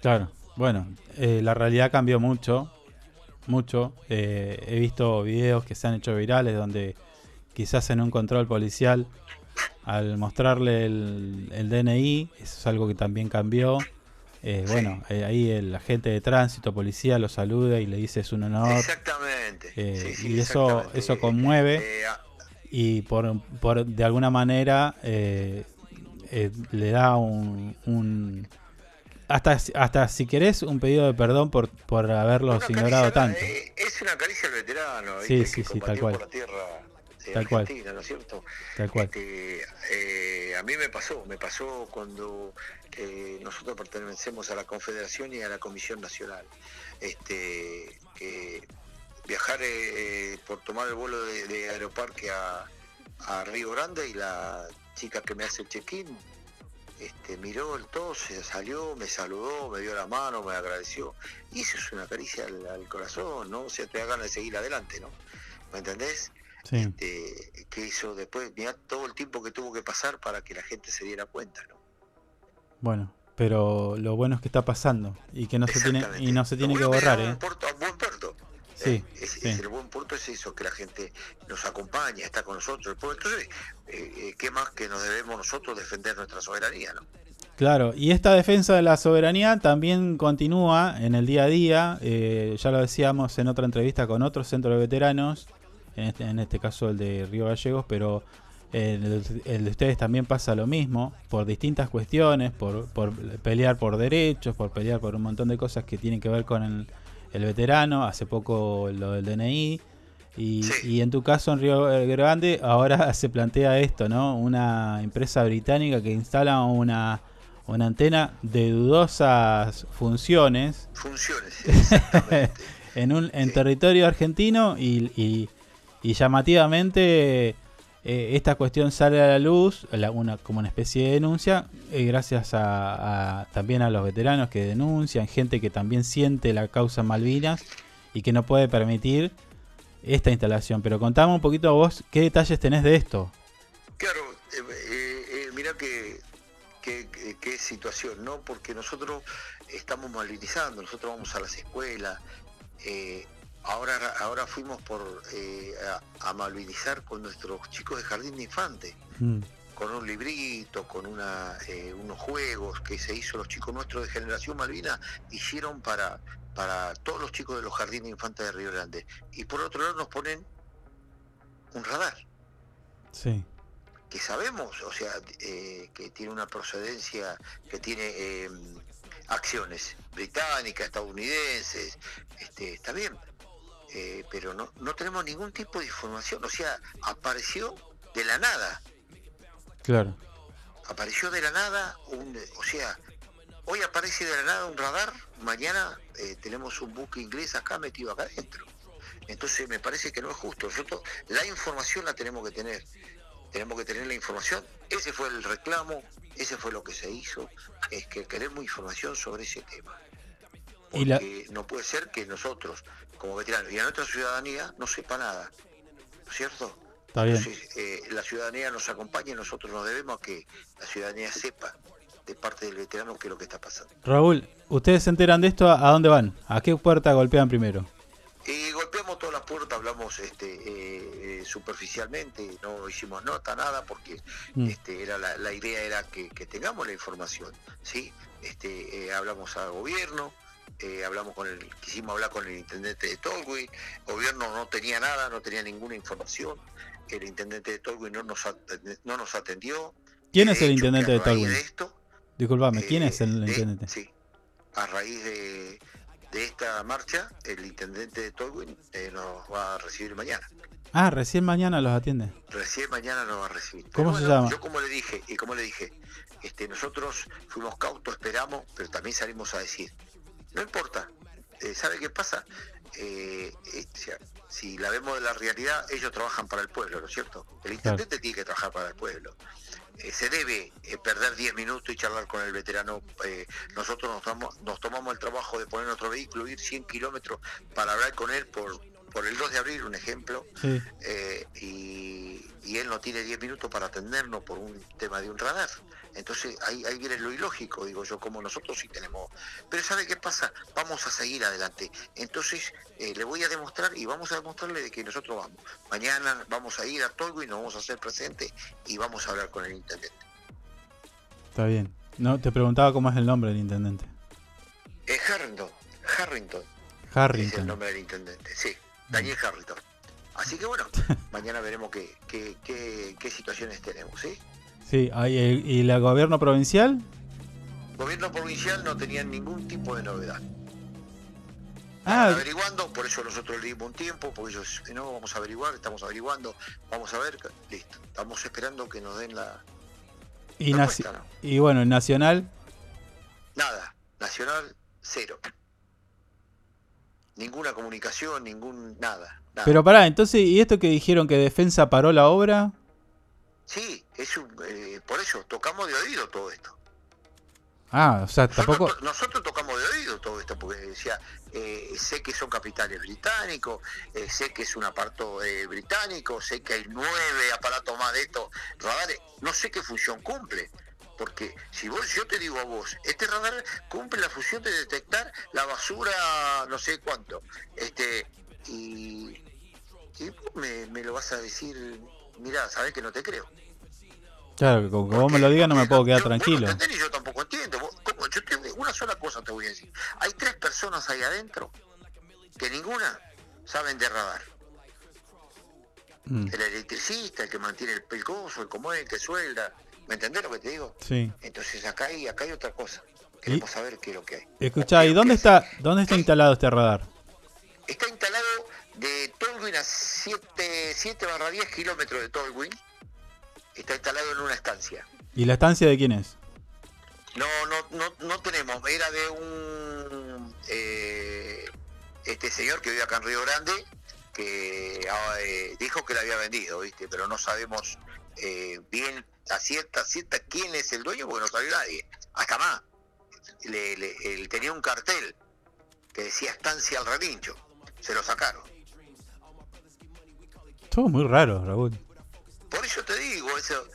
Claro, bueno, eh, la realidad cambió mucho, mucho. Eh, he visto videos que se han hecho virales donde quizás en un control policial, al mostrarle el, el DNI, eso es algo que también cambió. Eh, bueno, eh, ahí el agente de tránsito, policía, lo saluda y le dice es un honor. Exactamente. Eh, sí, sí, y eso, exactamente. eso conmueve Eh, a- y por, por de alguna manera le da un, un- hasta hasta si querés un pedido de perdón por por haberlos ignorado tanto. es una caricia al veterano, Sí, ¿viste? sí, que sí, tal cual. por la tierra eh, Tal cual. argentina, ¿no es cierto? Tal cual. Este, eh, a mí me pasó, me pasó cuando eh, nosotros pertenecemos a la Confederación y a la Comisión Nacional. Este, que viajar eh, por tomar el vuelo de, de Aeroparque a, a Río Grande y la chica que me hace el check-in este, miró el todo, se salió, me saludó, me dio la mano, me agradeció. Y eso es una caricia al, al corazón, ¿no? O sea, te da ganas de seguir adelante, ¿no? ¿Me entendés? Sí. Este, que eso después, mirá todo el tiempo que tuvo que pasar para que la gente se diera cuenta, ¿no? Bueno, pero lo bueno es que está pasando y que no se tiene y no se tiene que borrar, ¿eh? puerto, buen puerto. Sí, Es, sí. es el buen punto es eso, que la gente nos acompaña, está con nosotros. pueblo. Entonces, eh, eh, ¿qué más que nos debemos nosotros defender nuestra soberanía, no? Claro, y esta defensa de la soberanía también continúa en el día a día. eh, ya lo decíamos en otra entrevista con otro centro de veteranos, en este, en este caso el de Río Gallegos, pero eh, el, el de ustedes también pasa lo mismo, por distintas cuestiones, por, por pelear por derechos, por pelear por un montón de cosas que tienen que ver con el, el veterano, hace poco lo del DNI. Y, y en tu caso en Río Grande ahora se plantea esto, ¿no? Una empresa británica que instala una, una antena de dudosas funciones Funciones, en un en territorio argentino y, y- y llamativamente eh, esta cuestión sale a la luz una, como una especie de denuncia eh, gracias a, a- también a los veteranos que denuncian gente que también siente la causa Malvinas y que no puede permitir esta instalación pero contame un poquito vos qué detalles tenés de esto Claro, eh, eh, que, que- qué situación, ¿no? Porque nosotros estamos malvinizando, nosotros vamos a las escuelas, eh, ahora, ahora fuimos por eh, a, a malvinizar con nuestros chicos de jardín de infante, Mm, con un librito, con una, eh, unos juegos que se hizo los chicos nuestros de Generación Malvina, hicieron para, para todos los chicos de los jardines de infantes de Río Grande. Y por otro lado nos ponen un radar. Sí. Que sabemos, o sea, eh, que tiene una procedencia, que tiene eh, acciones británicas, estadounidenses, este, está bien, eh, pero no, no tenemos ningún tipo de información, o sea, apareció de la nada, claro apareció de la nada, un, o sea, hoy aparece de la nada un radar, mañana eh, tenemos un buque inglés acá metido acá adentro. Entonces me parece que no es justo. Nosotros la información la tenemos que tener. Tenemos que tener la información. Ese fue el reclamo, ese fue lo que se hizo, es que queremos información sobre ese tema. y la, Porque no puede ser que nosotros, como veteranos, y a nuestra ciudadanía no sepa nada. ¿No es cierto? Está bien. Entonces, eh, la ciudadanía nos acompaña y nosotros nos debemos a que la ciudadanía sepa de parte del veterano qué es lo que está pasando. Raúl ustedes se enteran de esto a, dónde van a qué puerta golpean primero Y golpeamos todas las puertas, hablamos este, eh, eh, superficialmente, no hicimos nota, nada, porque Mm. este, era la, la idea era que, que tengamos la información, ¿sí? Este, eh, hablamos al gobierno, eh, hablamos con el, quisimos hablar con el intendente de Tolwyn, el gobierno no tenía nada, no tenía ninguna información, el intendente de Tolwyn no nos, no nos atendió, ¿Quién es el hecho, intendente de Tolwyn? de esto, Disculpame, ¿quién eh, es el de- intendente? Sí, a raíz de, de esta marcha, el intendente de Tolwyn eh, nos va a recibir mañana. Ah, recién mañana los atiende. Recién mañana nos va a recibir. ¿Cómo se llama? Yo como le dije, y como le dije, este, nosotros fuimos cautos, esperamos, pero también salimos a decir, no importa, eh, ¿sabe qué pasa? Eh, eh, si la vemos de la realidad, ellos trabajan para el pueblo, ¿no es cierto? El intendente tiene que trabajar para el pueblo. eh, se debe eh, perder 10 minutos y charlar con el veterano. Eh, nosotros nos, tomamos- nos tomamos el trabajo de poner nuestro vehículo, ir 100 kilómetros para hablar con él por, por el 2 de abril, un ejemplo, Sí. y, y él no tiene 10 minutos para atendernos por un tema de un radar. Entonces ahí, ahí viene lo ilógico, digo yo, como nosotros sí tenemos. Pero ¿sabe qué pasa? Vamos a seguir adelante. Entonces eh, le voy a demostrar y vamos a demostrarle de que nosotros vamos. Mañana vamos a ir a Tolgo y nos vamos a hacer presentes y vamos a hablar con el intendente. Está bien. No, te preguntaba cómo es el nombre del intendente. Eh, Harrington, Harrington es el Harrington. nombre del intendente, sí, Daniel Harrington. Así que bueno, mañana veremos qué, qué, qué, qué situaciones tenemos, ¿sí? Sí, ahí, eh, ¿y el gobierno provincial? Gobierno provincial no tenía ningún tipo de novedad. Ah, averiguando, por eso nosotros le dimos un tiempo, porque ellos, no, vamos a averiguar, estamos averiguando, vamos a ver, listo. Estamos esperando que nos den la... y, no y bueno, el nacional. Nada, nacional, cero. Ninguna comunicación, ningún... nada. nada. Pero pará, entonces, ¿y esto que dijeron que Defensa paró la obra? Sí, es un, eh, por eso, tocamos de oído todo esto. Ah, o sea, tampoco. Nosotros, nosotros tocamos de oído todo esto, porque decía, eh, sé que son capitales británicos, eh, sé que es un aparato eh, británico, sé que hay nueve aparatos más de estos radares, no sé qué función cumple. Porque si vos, yo te digo a vos, este radar cumple la función de detectar la basura, no sé cuánto, este, y, y me lo vas a decir, mira, sabés que no te creo. Claro, que como que vos me lo digas no me puedo quedar tranquilo. Y yo tampoco entiendo. Yo te- una sola cosa te voy a decir. Hay tres personas ahí adentro que ninguna saben de radar. Mm, El electricista, el que mantiene el, el coso, el como el que suelda. ¿Me entendés lo que te digo? Sí. Entonces acá hay, acá hay otra cosa. Queremos saber qué es lo que hay. Escuchá, ¿y dónde está, dónde está instalado este radar? Está instalado de Tolwyn a 7, 7 barra 10 kilómetros de Tolwyn. Está instalado en una estancia. ¿Y la estancia de quién es? No, no, no, no tenemos. Era de un eh, este señor que vive acá en Río Grande que ah, eh, dijo que la había vendido, viste, pero no sabemos eh, bien a cierta, cierta quién es el dueño porque no salió nadie. Hasta más. Le, le- él tenía un cartel que decía estancia al relincho. Se lo sacaron. Todo muy raro, Raúl. Por eso te digo, eso,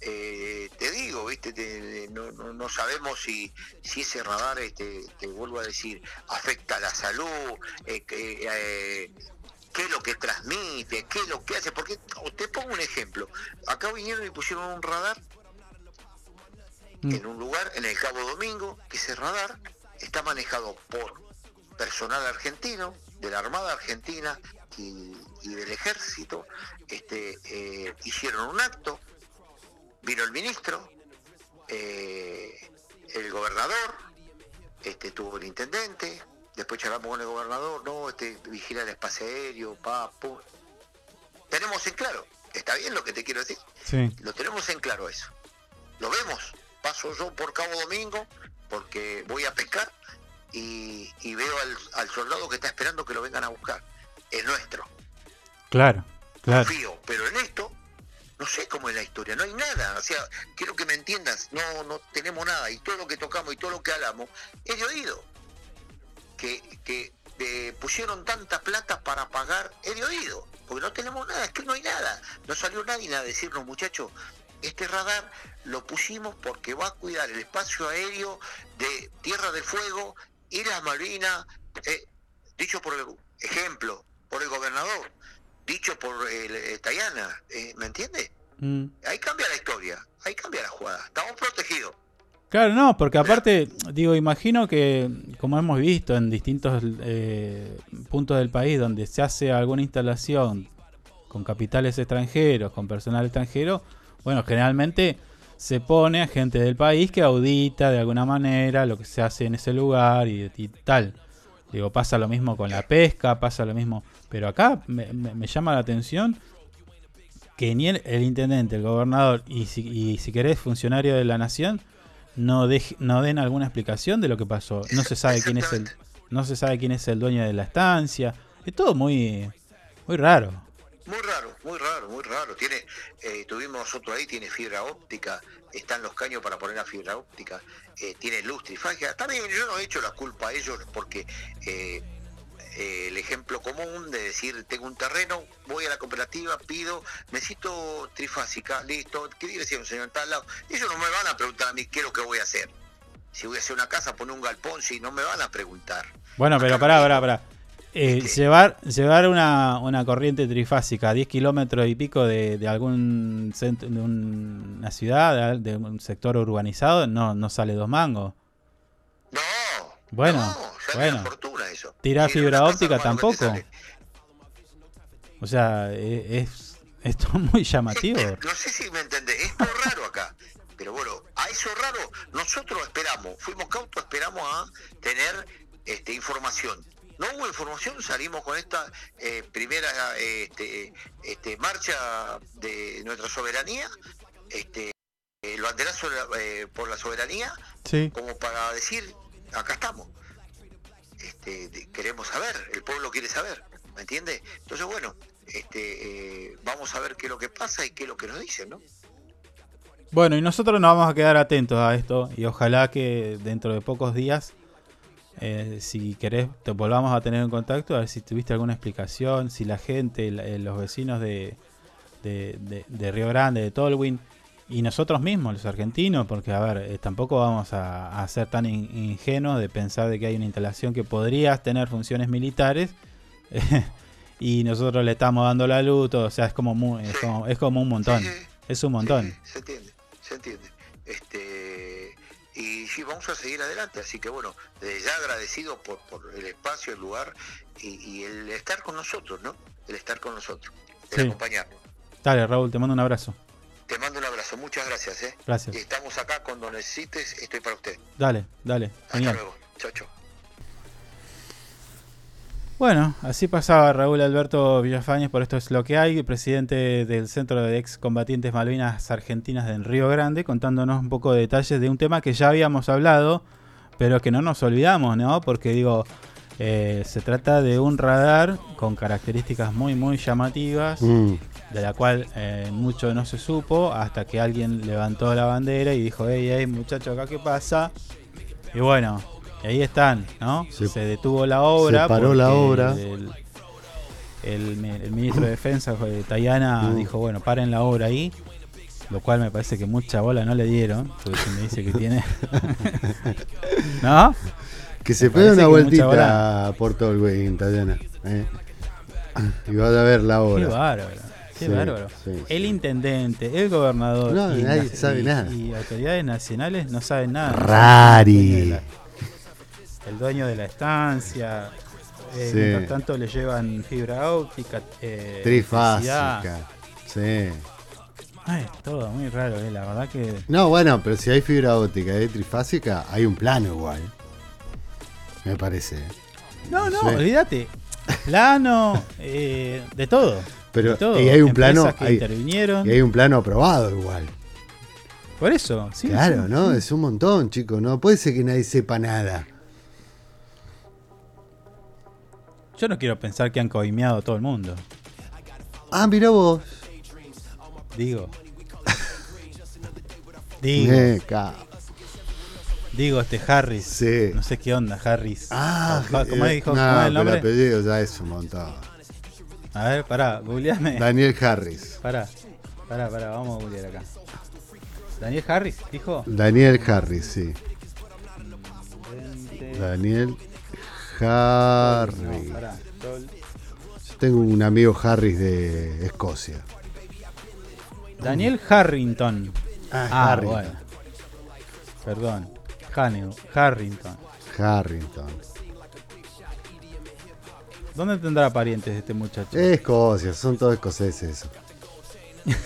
eh, te digo, viste, te- no, no, no sabemos si, si ese radar, este, te vuelvo a decir, afecta a la salud, eh, que, eh, qué es lo que transmite, qué es lo que hace, porque te pongo un ejemplo, acá vinieron y pusieron un radar en un lugar, en el Cabo Domingo, que ese radar está manejado por personal argentino, de la Armada Argentina y, y del Ejército. Este, eh, hicieron un acto, vino el ministro, eh, el gobernador, este, tuvo el intendente, después charlamos con el gobernador, no, este, vigila el espacio aéreo, pa, pum. Tenemos en claro, ¿está bien lo que te quiero decir? Sí. Lo tenemos en claro eso. Lo vemos. Paso yo por Cabo Domingo porque voy a pescar y, y veo al, al soldado que está esperando que lo vengan a buscar. Es nuestro. Claro, claro. Confío. Pero en esto no sé cómo es la historia. No hay nada. O sea, quiero que me entiendas. No, no tenemos nada. Y todo lo que tocamos y todo lo que hablamos es de oído. Que, que eh, pusieron tanta plata para pagar es de oído. Porque no tenemos nada. Es que no hay nada. No salió nadie a decirnos, muchachos, este radar lo pusimos porque va a cuidar el espacio aéreo de Tierra del Fuego y las Malvinas, eh, dicho por el ejemplo, por el gobernador, dicho por el, eh, Tayana, eh, ¿me entiende? Mm. Ahí cambia la historia, ahí cambia la jugada, estamos protegidos. Claro, no, porque aparte, digo, imagino que, como hemos visto en distintos eh, puntos del país donde se hace alguna instalación con capitales extranjeros, con personal extranjero, bueno, generalmente se pone a gente del país que audita de alguna manera lo que se hace en ese lugar y, y tal. Digo, pasa lo mismo con la pesca, pasa lo mismo. Pero acá me, me- me llama la atención que ni el, el intendente, el gobernador y si, y si querés funcionario de la nación no, dej- no den alguna explicación de lo que pasó. No se sabe quién es el no se sabe quién es el dueño de la estancia. Es todo muy muy raro. Muy raro. muy raro. Tiene, eh, tuvimos nosotros ahí, tiene fibra óptica, están los caños para poner la fibra óptica, eh, tiene luz trifágica. También yo no he hecho la culpa a ellos porque eh, eh, el ejemplo común de decir, tengo un terreno, voy a la cooperativa, pido, necesito trifásica, listo, ¿qué dirección, señor? En tal lado. Ellos no me van a preguntar a mí qué es lo que voy a hacer. Si voy a hacer una casa, poner un galpón, si no me van a preguntar. Bueno, pero pará, pará, pará. Eh, llevar llevar una, una corriente trifásica a 10 kilómetros y pico de, de algún centro, de un- una ciudad, de, de un sector urbanizado, no, no sale dos mangos. No. Bueno, bueno. Tirar fibra óptica tampoco. O sea, e- es esto es muy llamativo. No sé si me entendés, es todo raro acá. Pero bueno, a eso raro nosotros esperamos, fuimos cautos, esperamos a tener este, información. No hubo información, salimos con esta eh, primera eh, este, este, marcha de nuestra soberanía, este, el banderazo de la- eh, por la soberanía, Sí. como para decir, acá estamos. Este, queremos saber, el pueblo quiere saber, ¿me entiende? Entonces, bueno, este, eh, vamos a ver qué es lo que pasa y qué es lo que nos dicen, ¿no? Bueno, y nosotros nos vamos a quedar atentos a esto y ojalá que dentro de pocos días, eh, si querés, te volvamos a tener en contacto, a ver si tuviste alguna explicación, si la gente, la- eh, los vecinos de, de, de- de Río Grande, de Tolwyn, y nosotros mismos, los argentinos, porque a ver, eh, tampoco vamos a, a ser tan in- ingenuos de pensar de que hay una instalación que podría tener funciones militares. y nosotros le estamos dando la luz, todo, o sea, es como, muy- es como, es como un montón. Es un montón. Se entiende, se entiende. Este, y sí, vamos a seguir adelante, así que bueno, desde ya agradecido por, por el espacio, el lugar y, y el estar con nosotros, ¿no? El estar con nosotros, el Sí. acompañarnos. Dale, Raúl, te mando un abrazo. Te mando un abrazo, muchas gracias, ¿eh? Gracias. Estamos acá cuando necesites, estoy para usted. Dale, dale. Hasta Genial. luego, chao, chao. Bueno, así pasaba Raúl Alberto Villafañez, por esto es lo que hay, presidente del Centro de Excombatientes Malvinas Argentinas del Río Grande, contándonos un poco de detalles de un tema que ya habíamos hablado, pero que no nos olvidamos, ¿no? Porque digo, eh, se trata de un radar con características muy, muy llamativas, Mm. de la cual eh, mucho no se supo, hasta que alguien levantó la bandera y dijo, hey, hey, muchachos, acá qué pasa. Y bueno, y ahí están, ¿no? Se, detuvo la obra. se paró la obra. El, el el ministro de Defensa, Tayana, Mm. dijo, bueno, paren la obra ahí. Lo cual me parece que mucha bola no le dieron, porque se me dice que tiene... ¿No? Que se pegue una bola- vueltita por todo el güey, Tayana. ¿eh? Y vas a ver la obra. Qué bárbaro. Qué Sí, bárbaro. sí. El intendente, el gobernador No, y, nadie sabe y- nada. y autoridades nacionales no saben nada. Rari. El dueño de la estancia. eh, Sí. Mientras tanto le llevan fibra óptica. eh. Trifásica. Sí. Ay, todo muy raro, eh, la verdad que. No, bueno, pero si hay fibra óptica y hay trifásica, hay un plano igual. Me parece. No, no, Sí. olvídate. Plano, eh, de todo. Pero de todo. y hay un plano. que hay- intervinieron. y hay un plano aprobado igual. Por eso, sí. claro, sí, ¿no? sí. Es un montón, chicos. No puede ser que nadie sepa nada. Yo no quiero pensar que han coimeado a todo el mundo. Ah, mira vos. Digo. Digo. Digo, este Harris. Sí. No sé qué onda, Harris. Ah, ¿Cómo, eh, dijo? no, ¿Cómo es el pero nombre? el apellido ya es un montón. A ver, pará, googleame. Daniel Harris. Pará, pará, pará, vamos a googlear acá. Daniel Harris, dijo. Daniel Harris, sí. Daniel Harris. Yo tengo un amigo Harris de Escocia. Daniel Harrington. Ah, Harrington. bueno. Perdón. Hanel, Harrington. Harrington. ¿Dónde tendrá parientes este muchacho? Escocia, son todos escoceses eso.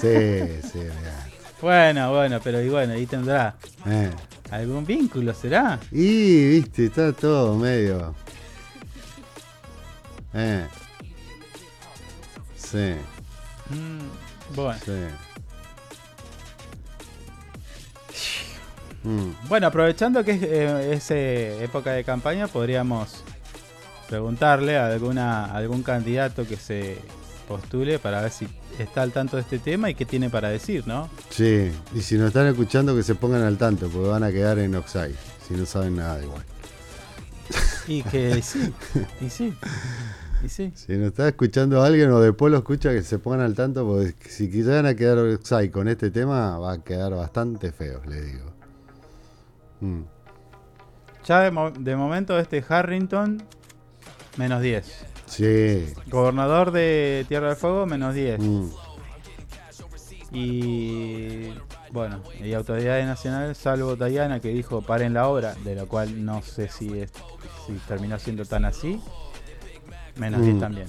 Sí, sí, mirá. Bueno, bueno, pero y bueno, ahí tendrá Eh. Algún vínculo, ¿será? Y, viste, está todo medio. Eh. Sí, Mm, bueno. sí. Mm. Bueno, aprovechando que es, eh, es, eh, época de campaña, podríamos preguntarle a alguna, a algún candidato que se postule para ver si está al tanto de este tema y qué tiene para decir, ¿no? Sí, y si nos están escuchando que se pongan al tanto, porque van a quedar en Oxide, si no saben nada igual. Y que sí, y sí, y sí. Si nos está escuchando alguien o después lo escucha, que se pongan al tanto, porque si quisieran a quedar Oxide con este tema, va a quedar bastante feo, les digo. Mm. Ya de, mo- de momento este Harrington, menos 10. Sí. Gobernador de Tierra del Fuego, menos 10. Mm. Y bueno, y autoridades nacionales, salvo Diana que dijo paren la obra, de la cual no sé si, es, si terminó siendo tan así. Menos 10 Mm. también.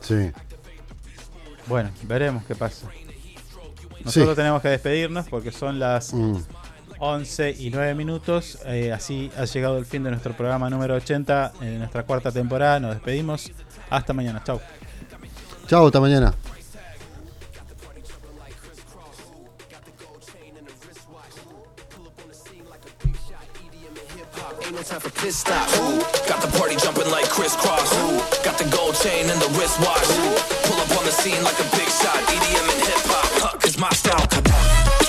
Sí. Bueno, veremos qué pasa. Nosotros Sí. tenemos que despedirnos porque son las Mm. 11 y 9 minutos. Eh, así ha llegado el fin de nuestro programa número 80 en nuestra cuarta temporada. Nos despedimos. Hasta mañana. Chau. Chao, hasta mañana. Time for. Got the party jumping like crisscross. Got the gold chain and the wristwatch. Pull up on the scene like a big shot. EDM and hip hop. Huh, It's my style.